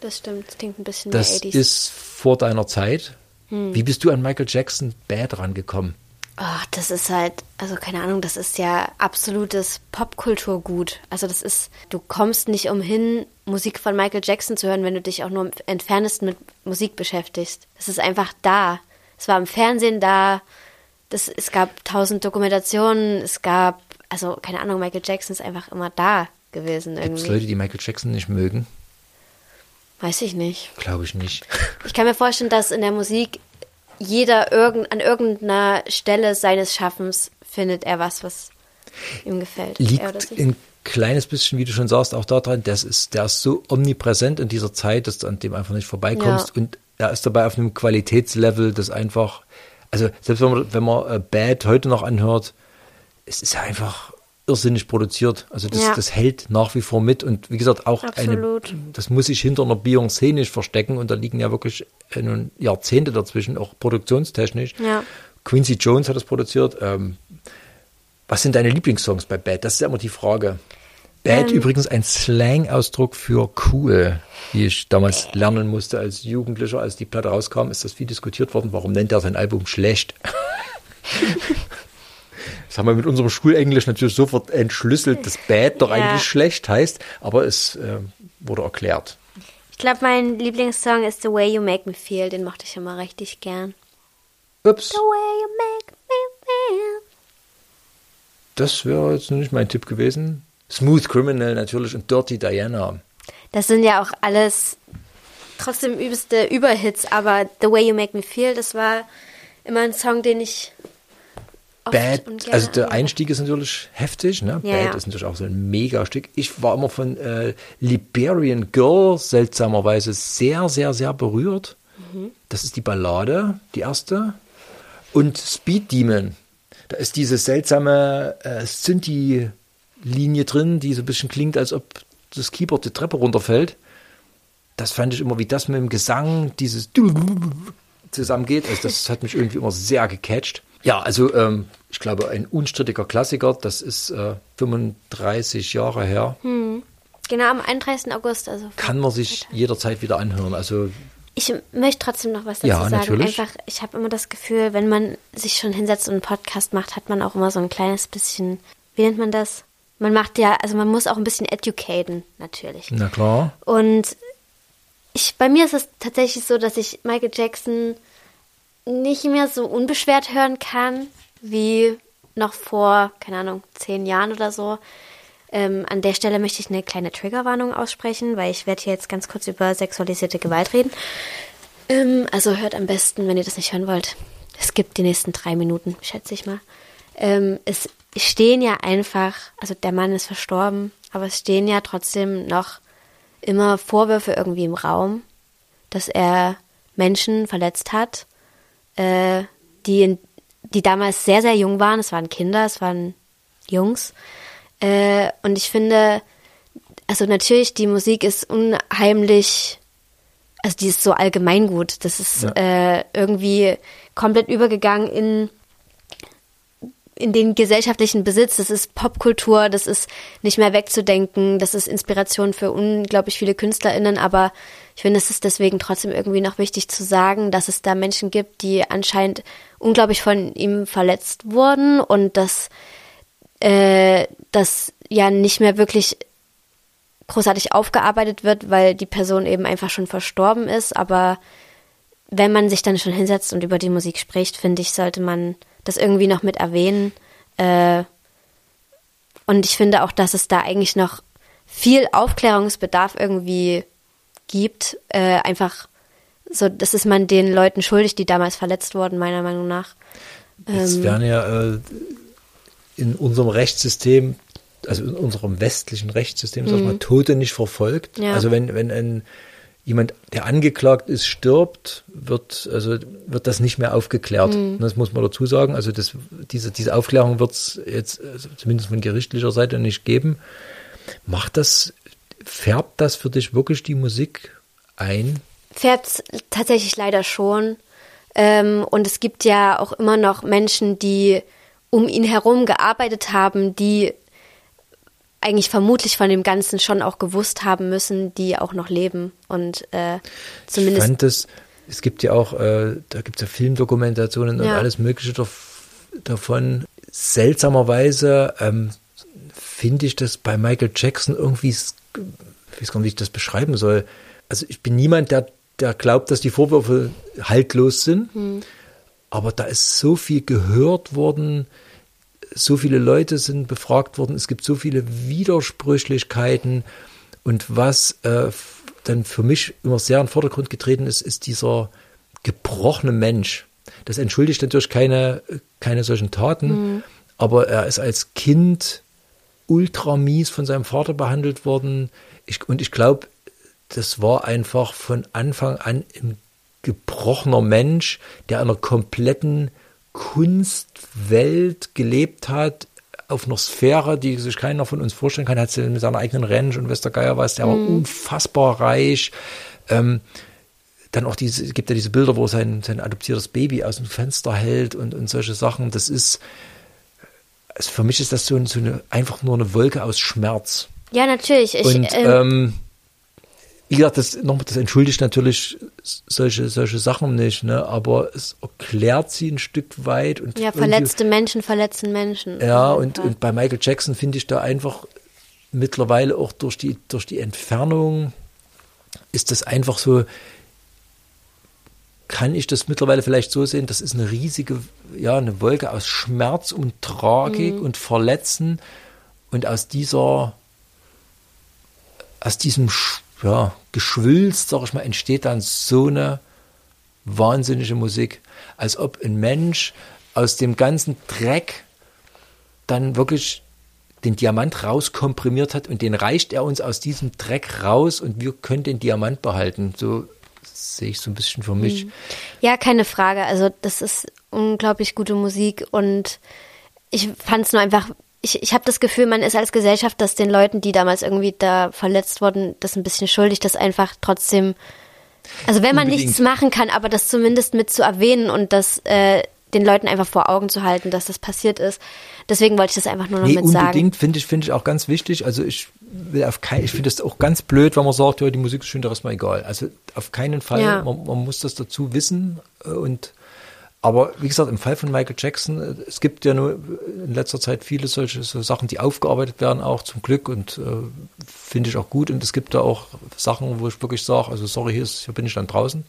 das stimmt. Das klingt ein bisschen Das mehr 80s. ist vor deiner Zeit. Wie bist du an Michael Jackson Bad rangekommen? Oh, das ist halt, also keine Ahnung, das ist ja absolutes Popkulturgut. Also das ist, du kommst nicht umhin, Musik von Michael Jackson zu hören, wenn du dich auch nur im entferntesten mit Musik beschäftigst. Das ist einfach da. Es war im Fernsehen da. Das, es gab tausend Dokumentationen. Es gab, also keine Ahnung, Michael Jackson ist einfach immer da gewesen Gibt es. Leute, die Michael Jackson nicht mögen? Weiß ich nicht. Glaube ich nicht. Ich kann mir vorstellen, dass in der Musik jeder irgend, an irgendeiner Stelle seines Schaffens findet er was, was ihm gefällt. Liegt ein kleines bisschen, wie du schon sagst, auch daran, das ist, der ist so omnipräsent in dieser Zeit, dass du an dem einfach nicht vorbeikommst. Ja. Und er ist dabei auf einem Qualitätslevel, das einfach, also selbst wenn man, wenn man äh, Bad heute noch anhört, es ist ja einfach irrsinnig produziert. Also das, Ja. das hält nach wie vor mit. Und wie gesagt, auch Absolut. eine, das muss sich hinter einer Beyoncé nicht verstecken. Und da liegen ja wirklich äh, Jahrzehnte dazwischen, auch produktionstechnisch. Ja. Quincy Jones hat es produziert. Ähm, was sind deine Lieblingssongs bei Bad? Das ist ja immer die Frage. Bad Ähm. übrigens ein Slang-Ausdruck für cool, wie ich damals lernen musste als Jugendlicher, als die Platte rauskam, ist das viel diskutiert worden. Warum nennt er sein Album schlecht? Das haben wir mit unserem Schulenglisch natürlich sofort entschlüsselt, dass Bad doch Ja. eigentlich schlecht heißt, aber es äh, wurde erklärt. Ich glaube, mein Lieblingssong ist The Way You Make Me Feel. Den mochte ich immer richtig gern. Ups. The way you make me das wäre jetzt nicht mein Tipp gewesen. Smooth Criminal natürlich und Dirty Diana. Das sind ja auch alles trotzdem übelste Überhits, aber The Way You Make Me Feel, das war immer ein Song, den ich Bad, also der Einstieg ist natürlich heftig, ne? Ja, Bad ist natürlich auch so ein Megastück. Ich war immer von äh, Liberian Girl seltsamerweise sehr, sehr, sehr berührt. Mhm. Das ist die Ballade, die erste. Und Speed Demon. Da ist diese seltsame äh, Synthi-Linie drin, die so ein bisschen klingt, als ob das Keyboard die Treppe runterfällt. Das fand ich immer, wie das mit dem Gesang, dieses zusammengeht. Also das hat mich irgendwie immer sehr gecatcht. Ja, also ähm, ich glaube, ein unstrittiger Klassiker, das ist äh, 35 Jahre her, Genau, am 31. August. Also kann man sich jederzeit wieder anhören. Also Ich möchte trotzdem noch was dazu Ja, sagen. natürlich. Einfach, ich habe immer das Gefühl, wenn man sich schon hinsetzt und einen Podcast macht, hat man auch immer so ein kleines bisschen, wie nennt man das? Man macht ja, also man muss auch ein bisschen educaten, natürlich. na klar, Und ich, bei mir ist es tatsächlich so, dass ich Michael Jackson nicht mehr so unbeschwert hören kann, wie noch vor, keine Ahnung, zehn Jahren oder so. Ähm, an der Stelle möchte ich eine kleine Triggerwarnung aussprechen, weil ich werde hier jetzt ganz kurz über sexualisierte Gewalt reden. Ähm, also hört am besten, wenn ihr das nicht hören wollt. Es gibt die nächsten drei Minuten, schätze ich mal. Ähm, es stehen ja einfach, also der Mann ist verstorben, aber es stehen ja trotzdem noch immer Vorwürfe irgendwie im Raum, dass er Menschen verletzt hat, äh, die, in, die damals sehr, sehr jung waren. Es waren Kinder, es waren Jungs. Äh, und ich finde, also natürlich, die Musik ist unheimlich, also die ist so allgemeingut. Das ist Ja. äh, irgendwie komplett übergegangen in in den gesellschaftlichen Besitz, das ist Popkultur, das ist nicht mehr wegzudenken, das ist Inspiration für unglaublich viele KünstlerInnen, aber ich finde, es ist deswegen trotzdem irgendwie noch wichtig zu sagen, dass es da Menschen gibt, die anscheinend unglaublich von ihm verletzt wurden und dass äh, das ja nicht mehr wirklich großartig aufgearbeitet wird, weil die Person eben einfach schon verstorben ist, aber wenn man sich dann schon hinsetzt und über die Musik spricht, finde ich, sollte man das irgendwie noch mit erwähnen. Äh, und ich finde auch, dass es da eigentlich noch viel Aufklärungsbedarf irgendwie gibt. Äh, einfach so, das ist man den Leuten schuldig, die damals verletzt wurden, meiner Meinung nach. es Ähm, werden ja äh, in unserem Rechtssystem, also in unserem westlichen Rechtssystem, sag mal, Tote nicht verfolgt. Mhm. Ja. Also wenn, wenn ein jemand, der angeklagt ist, stirbt, wird, also wird das nicht mehr aufgeklärt. Mhm. Das muss man dazu sagen. Also das, diese, diese Aufklärung wird es jetzt also zumindest von gerichtlicher Seite nicht geben. Macht das, färbt das für dich wirklich die Musik ein? fährt tatsächlich leider schon. Ähm, und es gibt ja auch immer noch Menschen, die um ihn herum gearbeitet haben, die eigentlich vermutlich von dem Ganzen schon auch gewusst haben müssen, die auch noch leben. Und äh, Ich zumindest. fand das, es gibt ja auch, äh, da gibt es ja Filmdokumentationen und Ja. alles Mögliche dav- davon. Seltsamerweise ähm, finde ich das bei Michael Jackson irgendwie, ich weiß gar nicht, wie ich das beschreiben soll. Also ich bin niemand, der, der glaubt, dass die Vorwürfe haltlos sind. Aber da ist so viel gehört worden, so viele Leute sind befragt worden, es gibt so viele Widersprüchlichkeiten. Und was äh, dann für mich immer sehr in den Vordergrund getreten ist, ist dieser gebrochene Mensch. Das entschuldigt natürlich keine, keine solchen Taten, aber er ist als Kind ultra mies von seinem Vater behandelt worden. Ich, und ich glaube, das war einfach von Anfang an ein gebrochener Mensch, der in einer kompletten Kunstwelt gelebt hat, auf einer Sphäre, die sich keiner von uns vorstellen kann, hat sie mit seiner eigenen Ranch und Westergeier was, der war unfassbar reich. Ähm, dann auch diese, gibt ja diese Bilder, wo er sein, sein adoptiertes Baby aus dem Fenster hält und, und solche Sachen. Das ist, also für mich ist das so, so eine, einfach nur eine Wolke aus Schmerz. ja, natürlich. Ich, Und ähm, ähm, wie gesagt, das, nochmal, das entschuldigt natürlich solche, solche Sachen nicht, ne? aber es erklärt sie ein Stück weit. Und ja, verletzte Menschen verletzen Menschen. Ja, und, und bei Michael Jackson finde ich da einfach mittlerweile auch durch die, durch die Entfernung ist das einfach so, kann ich das mittlerweile vielleicht so sehen, das ist eine riesige, ja, eine Wolke aus Schmerz und Tragik und Verletzen und aus dieser, aus diesem, Sch- ja, Geschwülst, sag ich mal, entsteht dann so eine wahnsinnige Musik, als ob ein Mensch aus dem ganzen Dreck dann wirklich den Diamant rauskomprimiert hat und den reicht er uns aus diesem Dreck raus und wir können den Diamant behalten. So sehe ich so ein bisschen für mich. Ja, keine Frage. Also das ist unglaublich gute Musik und ich fand es nur einfach, ich, ich habe das Gefühl, man ist als Gesellschaft, dass den Leuten, die damals irgendwie da verletzt wurden, das ein bisschen schuldig, das einfach trotzdem, also wenn man Unbedingt. nichts machen kann, aber das zumindest mit zu erwähnen und das äh, den Leuten einfach vor Augen zu halten, dass das passiert ist. Deswegen wollte ich das einfach nur noch Nee, mit sagen. unbedingt finde ich, finde ich auch ganz wichtig. Also ich will auf kein, ich finde das auch ganz blöd, wenn man sagt, ja, die Musik ist schön, da ist mal egal. Also auf keinen Fall, Ja. man, man muss das dazu wissen äh, und aber wie gesagt, im Fall von Michael Jackson, äh, es gibt ja nur in letzter Zeit viele solche so Sachen, die aufgearbeitet werden, auch zum Glück und äh, finde ich auch gut. Und es gibt da auch Sachen, wo ich wirklich sage, also sorry, hier, ist, hier bin ich dann draußen.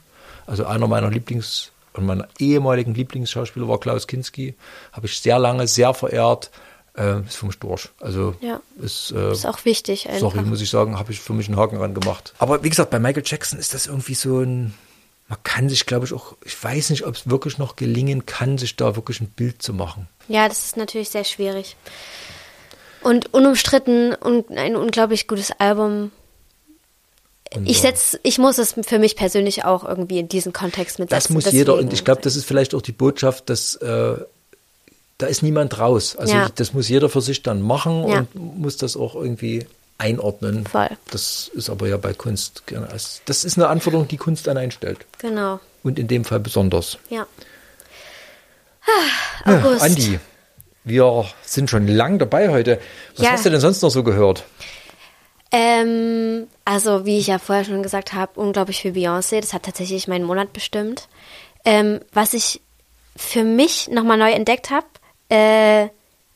Also einer meiner Lieblings- und meiner ehemaligen Lieblingsschauspieler war Klaus Kinski. Habe ich sehr lange, sehr verehrt. Äh, ist für mich durch. Also Ja. ist, äh, ist auch wichtig einfach. sorry, muss ich sagen, habe ich für mich einen Haken ran gemacht. Aber wie gesagt, bei Michael Jackson ist das irgendwie so ein, man kann sich, glaube ich, auch, ich weiß nicht, ob es wirklich noch gelingen kann, sich da wirklich ein Bild zu machen. Ja, das ist natürlich sehr schwierig. Und unumstritten und ein unglaublich gutes Album. Und Ich setz, ich muss es für mich persönlich auch irgendwie in diesen Kontext mit Das muss jeder und ich glaube, das ist vielleicht auch die Botschaft, dass äh, da ist niemand raus. Also Ja. das muss jeder für sich dann machen Ja. und muss das auch irgendwie einordnen. Voll. Das ist aber ja bei Kunst, das ist eine Anforderung, die Kunst dann einstellt. Genau, Und in dem Fall besonders. ja. Ah, August. Ja, Andi, wir sind schon lang dabei heute. Was Ja. hast du denn sonst noch so gehört? Ähm, also, wie ich ja vorher schon gesagt habe, unglaublich viel Beyoncé. Das hat tatsächlich meinen Monat bestimmt. Ähm, was ich für mich nochmal neu entdeckt habe, äh,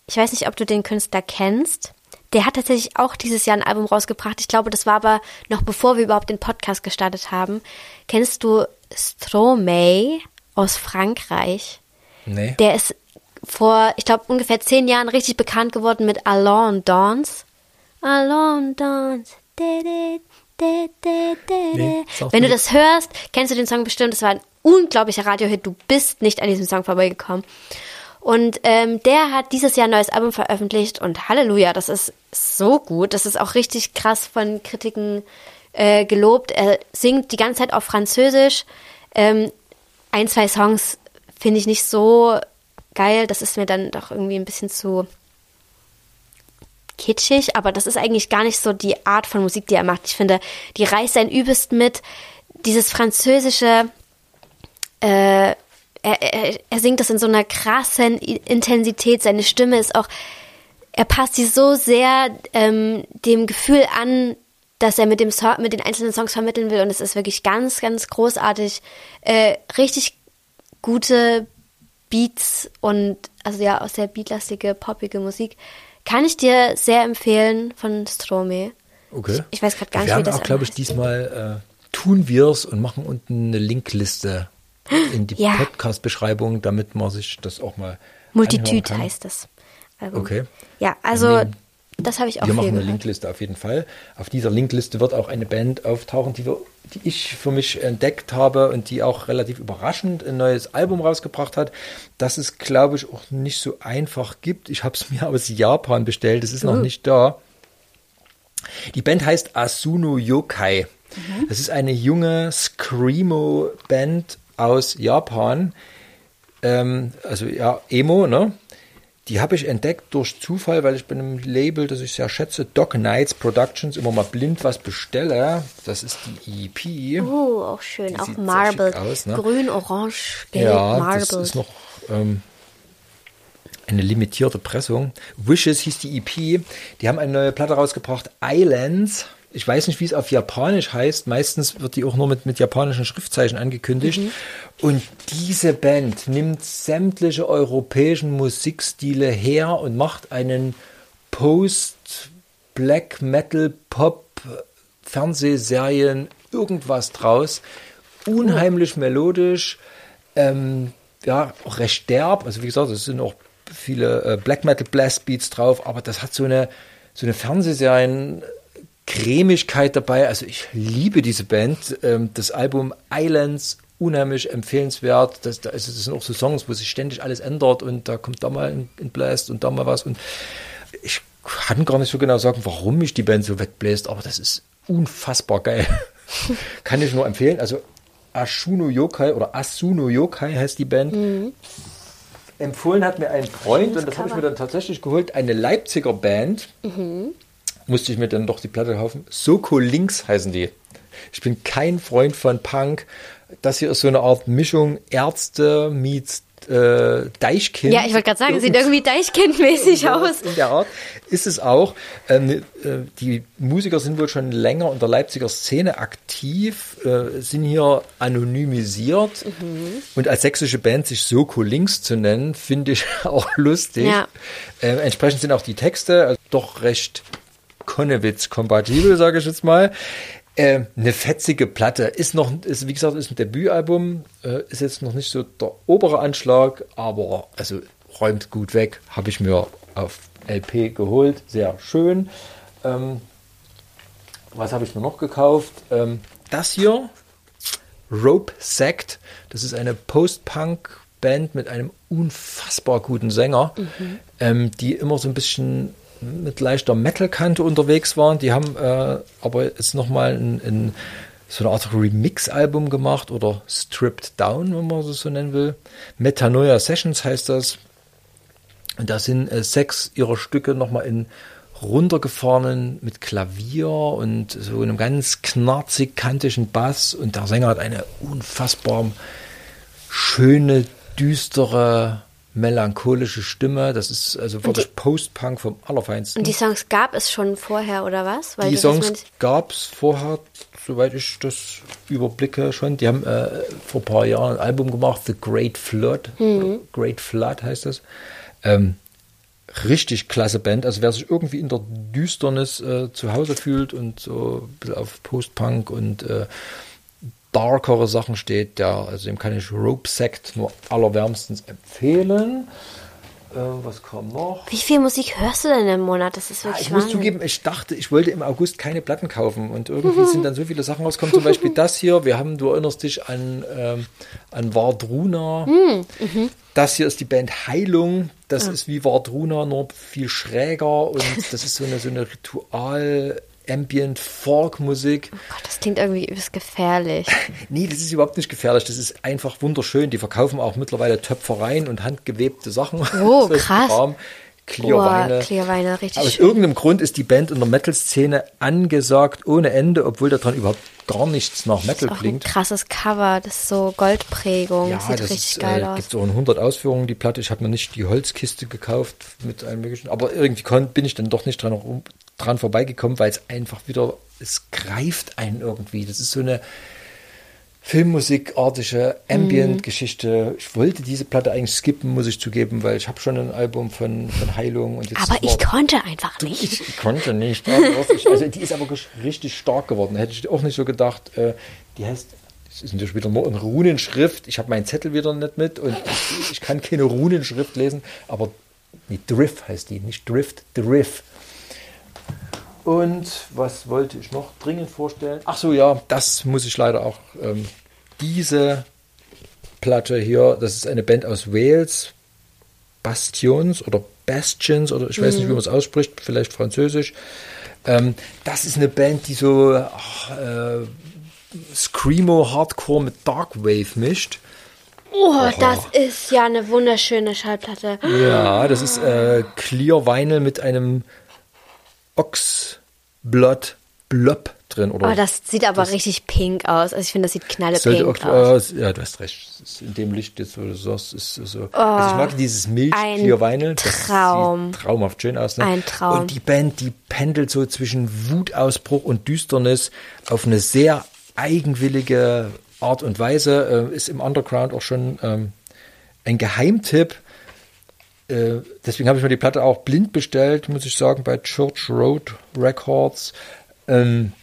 ich weiß nicht, ob du den Künstler kennst. Der hat tatsächlich auch dieses Jahr ein Album rausgebracht. Ich glaube, das war aber noch bevor wir überhaupt den Podcast gestartet haben. Kennst du Stromae aus Frankreich? Nee. Der ist vor, ich glaube, ungefähr zehn Jahren richtig bekannt geworden mit Alone Dance. Alone Dance. Nee, Wenn du das hörst, kennst du den Song bestimmt. Das war ein unglaublicher Radiohit. Du bist nicht an diesem Song vorbeigekommen. Und ähm, der hat dieses Jahr ein neues Album veröffentlicht und Halleluja, das ist so gut. Das ist auch richtig krass von Kritiken äh, gelobt. Er singt die ganze Zeit auf Französisch. Ähm, ein, zwei Songs finde ich nicht so geil. Das ist mir dann doch irgendwie ein bisschen zu kitschig, aber das ist eigentlich gar nicht so die Art von Musik, die er macht. Ich finde, die reißt sein Übelst mit. Dieses französische, äh, er, er, er singt das in so einer krassen Intensität. Seine Stimme ist auch, er passt sie so sehr ähm, dem Gefühl an, dass er mit dem Song, mit den einzelnen Songs vermitteln will. Und es ist wirklich ganz, ganz großartig. Äh, richtig gute Beats und also ja, auch sehr beatlastige, poppige Musik. Kann ich dir sehr empfehlen von Stromae. Okay. Ich, ich weiß gerade gar wir nicht, wie das auch, glaube ich, diesmal äh, tun wir es und machen unten eine Linkliste in die Ja. Podcast-Beschreibung, damit man sich das auch mal Multitude heißt das. Album. Okay. Ja, also nehmen- das habe ich auch Wir machen eine gehört. Linkliste auf jeden Fall. Auf dieser Linkliste wird auch eine Band auftauchen, die, wir, die ich für mich entdeckt habe und die auch relativ überraschend ein neues Album rausgebracht hat, das es, glaube ich, auch nicht so einfach gibt. Ich habe es mir aus Japan bestellt, es ist noch nicht da. Die Band heißt Asuno Yokai. Das ist eine junge Screamo-Band aus Japan. Ähm, also ja, Emo, ne? Die habe ich entdeckt durch Zufall, weil ich bei einem Label, das ich sehr schätze, Dog Nights Productions, immer mal blind was bestelle. Das ist die EP. Oh, auch schön. Die auch schick aus, ne? Grün, orange, gelb, ja, Marbled. das ist noch ähm, eine limitierte Pressung. Wishes hieß die EP. Die haben eine neue Platte rausgebracht, Islands. Ich weiß nicht, wie es auf Japanisch heißt. Meistens wird die auch nur mit, mit japanischen Schriftzeichen angekündigt. Und diese Band nimmt sämtliche europäischen Musikstile her und macht einen Post-Black Metal Pop Fernsehserien irgendwas draus. unheimlich melodisch, ähm, ja, auch recht derb. Also wie gesagt, es sind auch viele äh, Black Metal Blast Beats drauf, aber das hat so eine, so eine Fernsehserien Cremigkeit dabei. Also ich liebe diese Band. Ähm, das Album Islands unheimlich empfehlenswert. Das, das, das sind auch so Songs, wo sich ständig alles ändert und da kommt da mal ein, Blast und da mal was. Und ich kann gar nicht so genau sagen, warum mich die Band so wegbläst, aber das ist unfassbar geil. kann ich nur empfehlen. Also Ashuno Yokai oder Asuno Yokai heißt die Band. Empfohlen hat mir ein Freund und das habe ich mir dann tatsächlich geholt, eine Leipziger Band. Musste ich mir dann doch die Platte kaufen. Soko Links heißen die. Ich bin kein Freund von Punk. Das hier ist so eine Art Mischung Ärzte meets äh, Deichkind. Ja, ich wollte gerade sagen, sieht irgendwie Deichkind-mäßig aus. In der Art ist es auch. Ähm, äh, die Musiker sind wohl schon länger in der Leipziger Szene aktiv, äh, sind hier anonymisiert. Mhm. Und als sächsische Band sich Soko Links zu nennen, finde ich auch lustig. Ja. Äh, entsprechend sind auch die Texte also doch recht Konnewitz-kompatibel, sage ich jetzt mal. Äh, eine fetzige Platte. Ist noch, ist, wie gesagt, ist ein Debütalbum, äh, ist jetzt noch nicht so der obere Anschlag, aber also räumt gut weg. Habe ich mir auf LP geholt. Sehr schön. Ähm, was habe ich mir noch gekauft? Ähm, das hier, Rope Sect. Das ist eine Post-Punk-Band mit einem unfassbar guten Sänger, ähm, die immer so ein bisschen mit leichter Metal-Kante unterwegs waren. Die haben äh, aber jetzt nochmal ein, ein, so eine Art Remix-Album gemacht oder Stripped Down, wenn man das so nennen will. Metanoia Sessions heißt das. Und da sind äh, sechs ihrer Stücke nochmal in runtergefahrenen mit Klavier und so einem ganz knarzig kantigen Bass. Und der Sänger hat eine unfassbar schöne, düstere, melancholische Stimme. Das ist also wirklich Post-Punk vom Allerfeinsten. Und die Songs gab es schon vorher, oder was? Weil Die Songs gab es vorher, soweit ich das überblicke schon. Die haben äh, vor ein paar Jahren ein Album gemacht, The Great Flood. Mhm. Great Flood heißt das. Ähm, richtig klasse Band. Also wer sich irgendwie in der Düsternis äh, zu Hause fühlt und so ein bisschen auf Post-Punk und äh, darkere Sachen steht, der, also dem kann ich Rope Sect nur allerwärmstens empfehlen. Äh, was kam noch? Wie viel Musik hörst du denn im Monat? Das ist Ja, wirklich ich muss Wahnsinn. zugeben, ich dachte, ich wollte im August keine Platten kaufen und irgendwie sind dann so viele Sachen rausgekommen. Zum Beispiel das hier. Wir haben, du erinnerst dich an, ähm, an Vardruna. Hm, mhm. Das hier ist die Band Heilung. Das ist wie Vardruna, nur viel schräger und das ist so eine, so eine Ritual. Ambient Folk Musik. Gott, das klingt irgendwie übelst gefährlich. Nee, das ist überhaupt nicht gefährlich. Das ist einfach wunderschön. Die verkaufen auch mittlerweile Töpfereien und handgewebte Sachen. Oh, krass. Kram. Clearweine. Boah, Clearweine, richtig aus schön. irgendeinem Grund ist die Band in der Metal-Szene angesagt ohne Ende, obwohl daran überhaupt gar nichts nach Metal Auch ein klingt. krasses Cover, das ist so Goldprägung, Ja, sieht das richtig ist, geil äh, aus. gibt so in 100 Ausführungen die Platte. Ich habe mir nicht die Holzkiste gekauft mit allem möglichen, aber irgendwie bin ich dann doch nicht dran, rum- dran vorbeigekommen, weil es einfach wieder, es greift einen irgendwie. Das ist so eine filmmusikartige Ambient-Geschichte. Ich wollte diese Platte eigentlich skippen, muss ich zugeben, weil ich habe schon ein Album von, von Heilung und jetzt Aber ich konnte einfach nicht. ich konnte nicht. Also die ist aber richtig stark geworden. Hätte ich auch nicht so gedacht. Äh, Die heißt, es ist natürlich wieder nur in Runenschrift. Ich habe meinen Zettel wieder nicht mit und ich, ich kann keine Runenschrift lesen. Aber nee, Drift heißt die, nicht Drift, Drift. Und was wollte ich noch dringend vorstellen? Ach so, ja, das muss ich leider auch. Ähm, diese Platte hier, das ist eine Band aus Wales, Bastions oder Bastions oder ich weiß nicht, wie man es ausspricht, vielleicht französisch. Ähm, das ist eine Band, die so ach, äh, Screamo Hardcore mit Darkwave mischt. Oh, das ist ja eine wunderschöne Schallplatte. Ja, das ist äh, Clear Vinyl mit einem Oxblood Blob drin. Oder Oh, das sieht aber richtig pink aus. Also ich finde, das sieht knallepink aus. äh, ja, du hast recht. In dem Licht jetzt, wo du sagst, ist so. also ich mag dieses Milch Oh, ein Clear Vinyl. Das Traum. sieht traumhaft schön aus. Ne? Ein Traum. Und die Band, die pendelt so zwischen Wutausbruch und Düsternis auf eine sehr eigenwillige Art und Weise. Äh, ist im Underground auch schon ähm, ein Geheimtipp. Äh, deswegen habe ich mir die Platte auch blind bestellt, muss ich sagen, bei Church Road Records. Ähm,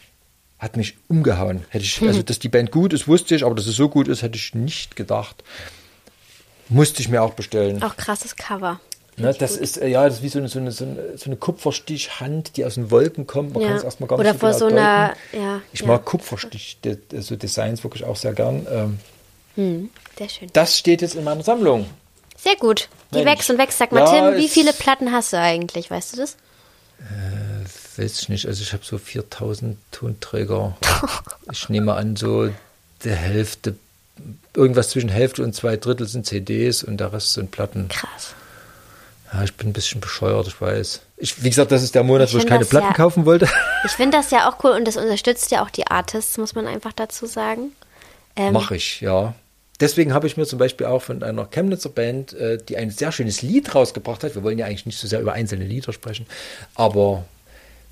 hat mich umgehauen. Hätte ich, also, dass die Band gut ist, wusste ich, aber dass es so gut ist, hätte ich nicht gedacht. Musste ich mir auch bestellen. Auch krasses Cover. Ne, das ist, äh, ja, das ist wie so eine, so eine, so eine, so Kupferstichhand, die aus den Wolken kommt. Man Ja. kann es erstmal gar Oder nicht vor genau so einer- ja, Ich ja. mag Kupferstich, so Designs wirklich auch sehr gern. Ähm, Sehr schön. das steht jetzt in meiner Sammlung. Sehr gut. Die Mensch. wächst und wächst. Sag mal, Ja, Tim, wie viele Platten hast du eigentlich? Weißt du das? Weiß ich nicht, also ich habe so 4000 Tonträger. ich nehme an, so der Hälfte, irgendwas zwischen Hälfte und zwei Drittel sind CDs und der Rest sind Platten. Krass. Ja, ich bin ein bisschen bescheuert, ich weiß. Ich, wie gesagt, das ist der Monat, Ich wo ich keine Platten ja- kaufen wollte. Ich finde das ja auch cool und das unterstützt ja auch die Artists, muss man einfach dazu sagen. Ähm, Mache ich, ja. Deswegen habe ich mir zum Beispiel auch von einer Chemnitzer Band, äh, die ein sehr schönes Lied rausgebracht hat. Wir wollen ja eigentlich nicht so sehr über einzelne Lieder sprechen, aber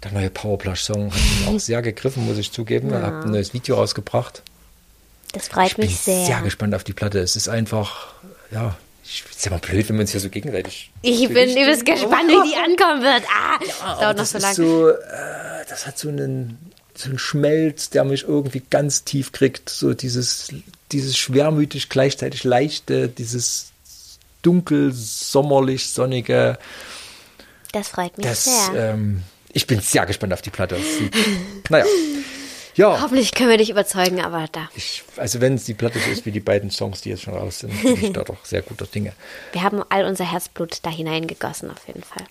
der neue Powerplush-Song hat mir auch sehr gegriffen, muss ich zugeben. Er hat ein neues Video rausgebracht. Das freut Ich bin mich sehr. sehr gespannt auf die Platte. Es ist einfach, ja, ich ist ja mal blöd, wenn wir uns hier so gegenseitig. Ich bin übelst gespannt, wie die ankommen wird. Ah, das Aber dauert noch so lange. so, äh, das hat so einen, so einen Schmelz, der mich irgendwie ganz tief kriegt. So dieses, dieses schwermütig, gleichzeitig leichte, dieses dunkel, sommerlich, sonnige. Das freut mich Das, sehr. ähm, ich bin sehr gespannt auf die Platte. Naja. Ja, Hoffentlich können wir dich überzeugen, aber da. ich, also wenn es die Platte so ist wie die beiden Songs, die jetzt schon raus sind, bin ich da doch sehr guter Dinge. Wir haben all unser Herzblut da hineingegossen, auf jeden Fall.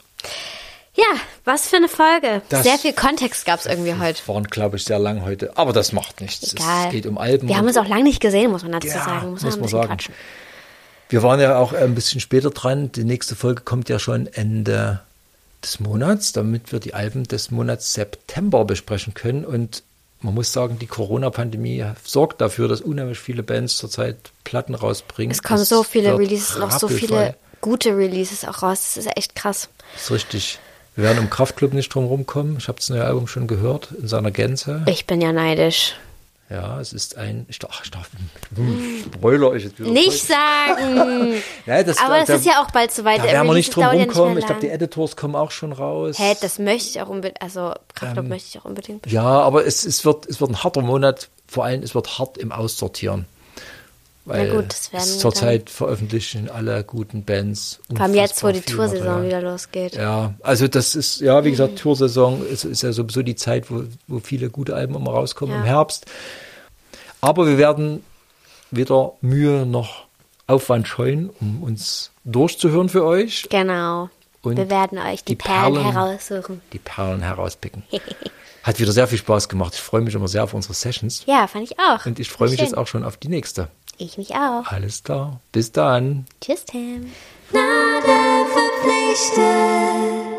Ja, was für eine Folge. Das- Sehr viel Kontext gab es irgendwie heute. Waren, glaube ich, sehr lang heute, aber das macht nichts. Egal. Es geht um Alben. Wir haben uns auch lange nicht gesehen, muss man dazu Ja, sagen. Muss, muss man sagen. quatschen. Wir waren ja auch ein bisschen später dran. Die nächste Folge kommt ja schon Ende des Monats, damit wir die Alben des Monats September besprechen können. Und man muss sagen, die Corona-Pandemie sorgt dafür, dass unheimlich viele Bands zurzeit Platten rausbringen. Es kommen so viele Releases, noch so viele gute Releases auch raus. Das ist echt krass. Das ist richtig. Wir werden um Kraftklub nicht drum rumkommen. Ich habe das neue Album schon gehört in seiner Gänze. Ich bin ja neidisch. Ja, es ist ein. Ich darf, ich darf hm, Spoiler ich jetzt wieder. Nicht sagen! Ja, das, Aber das da- ist ja auch bald soweit. Da werden wir nicht drum ja rumkommen. mehr ich glaube, die. Editors kommen auch schon raus. Hä, das möchte ich auch unbedingt. Also, Kraftclub Ähm, möchte ich auch unbedingt. Ja, aber es, es, wird, es wird ein harter Monat. Vor allem, es wird hart im Aussortieren. Weil gut, das werden es zurzeit veröffentlichen alle guten Bands. Vor allem jetzt, wo die Toursaison wieder losgeht. Ja, also das ist, ja, wie gesagt, Toursaison ist, ist ja sowieso die Zeit, wo, wo viele gute Alben immer rauskommen Ja. im Herbst. Aber wir werden weder Mühe noch Aufwand scheuen, um uns durchzuhören für euch, Genau. Und wir werden euch die, die Perlen, Perlen- heraussuchen. die Perlen herauspicken. Hat wieder sehr viel Spaß gemacht. Ich freue mich immer sehr auf unsere Sessions. Ja, fand ich auch. Und ich freue mich jetzt auch schon auf die nächste. Ich mich auch. Alles klar. Bis dann. Tschüss, Tim. Nada verpflichtet.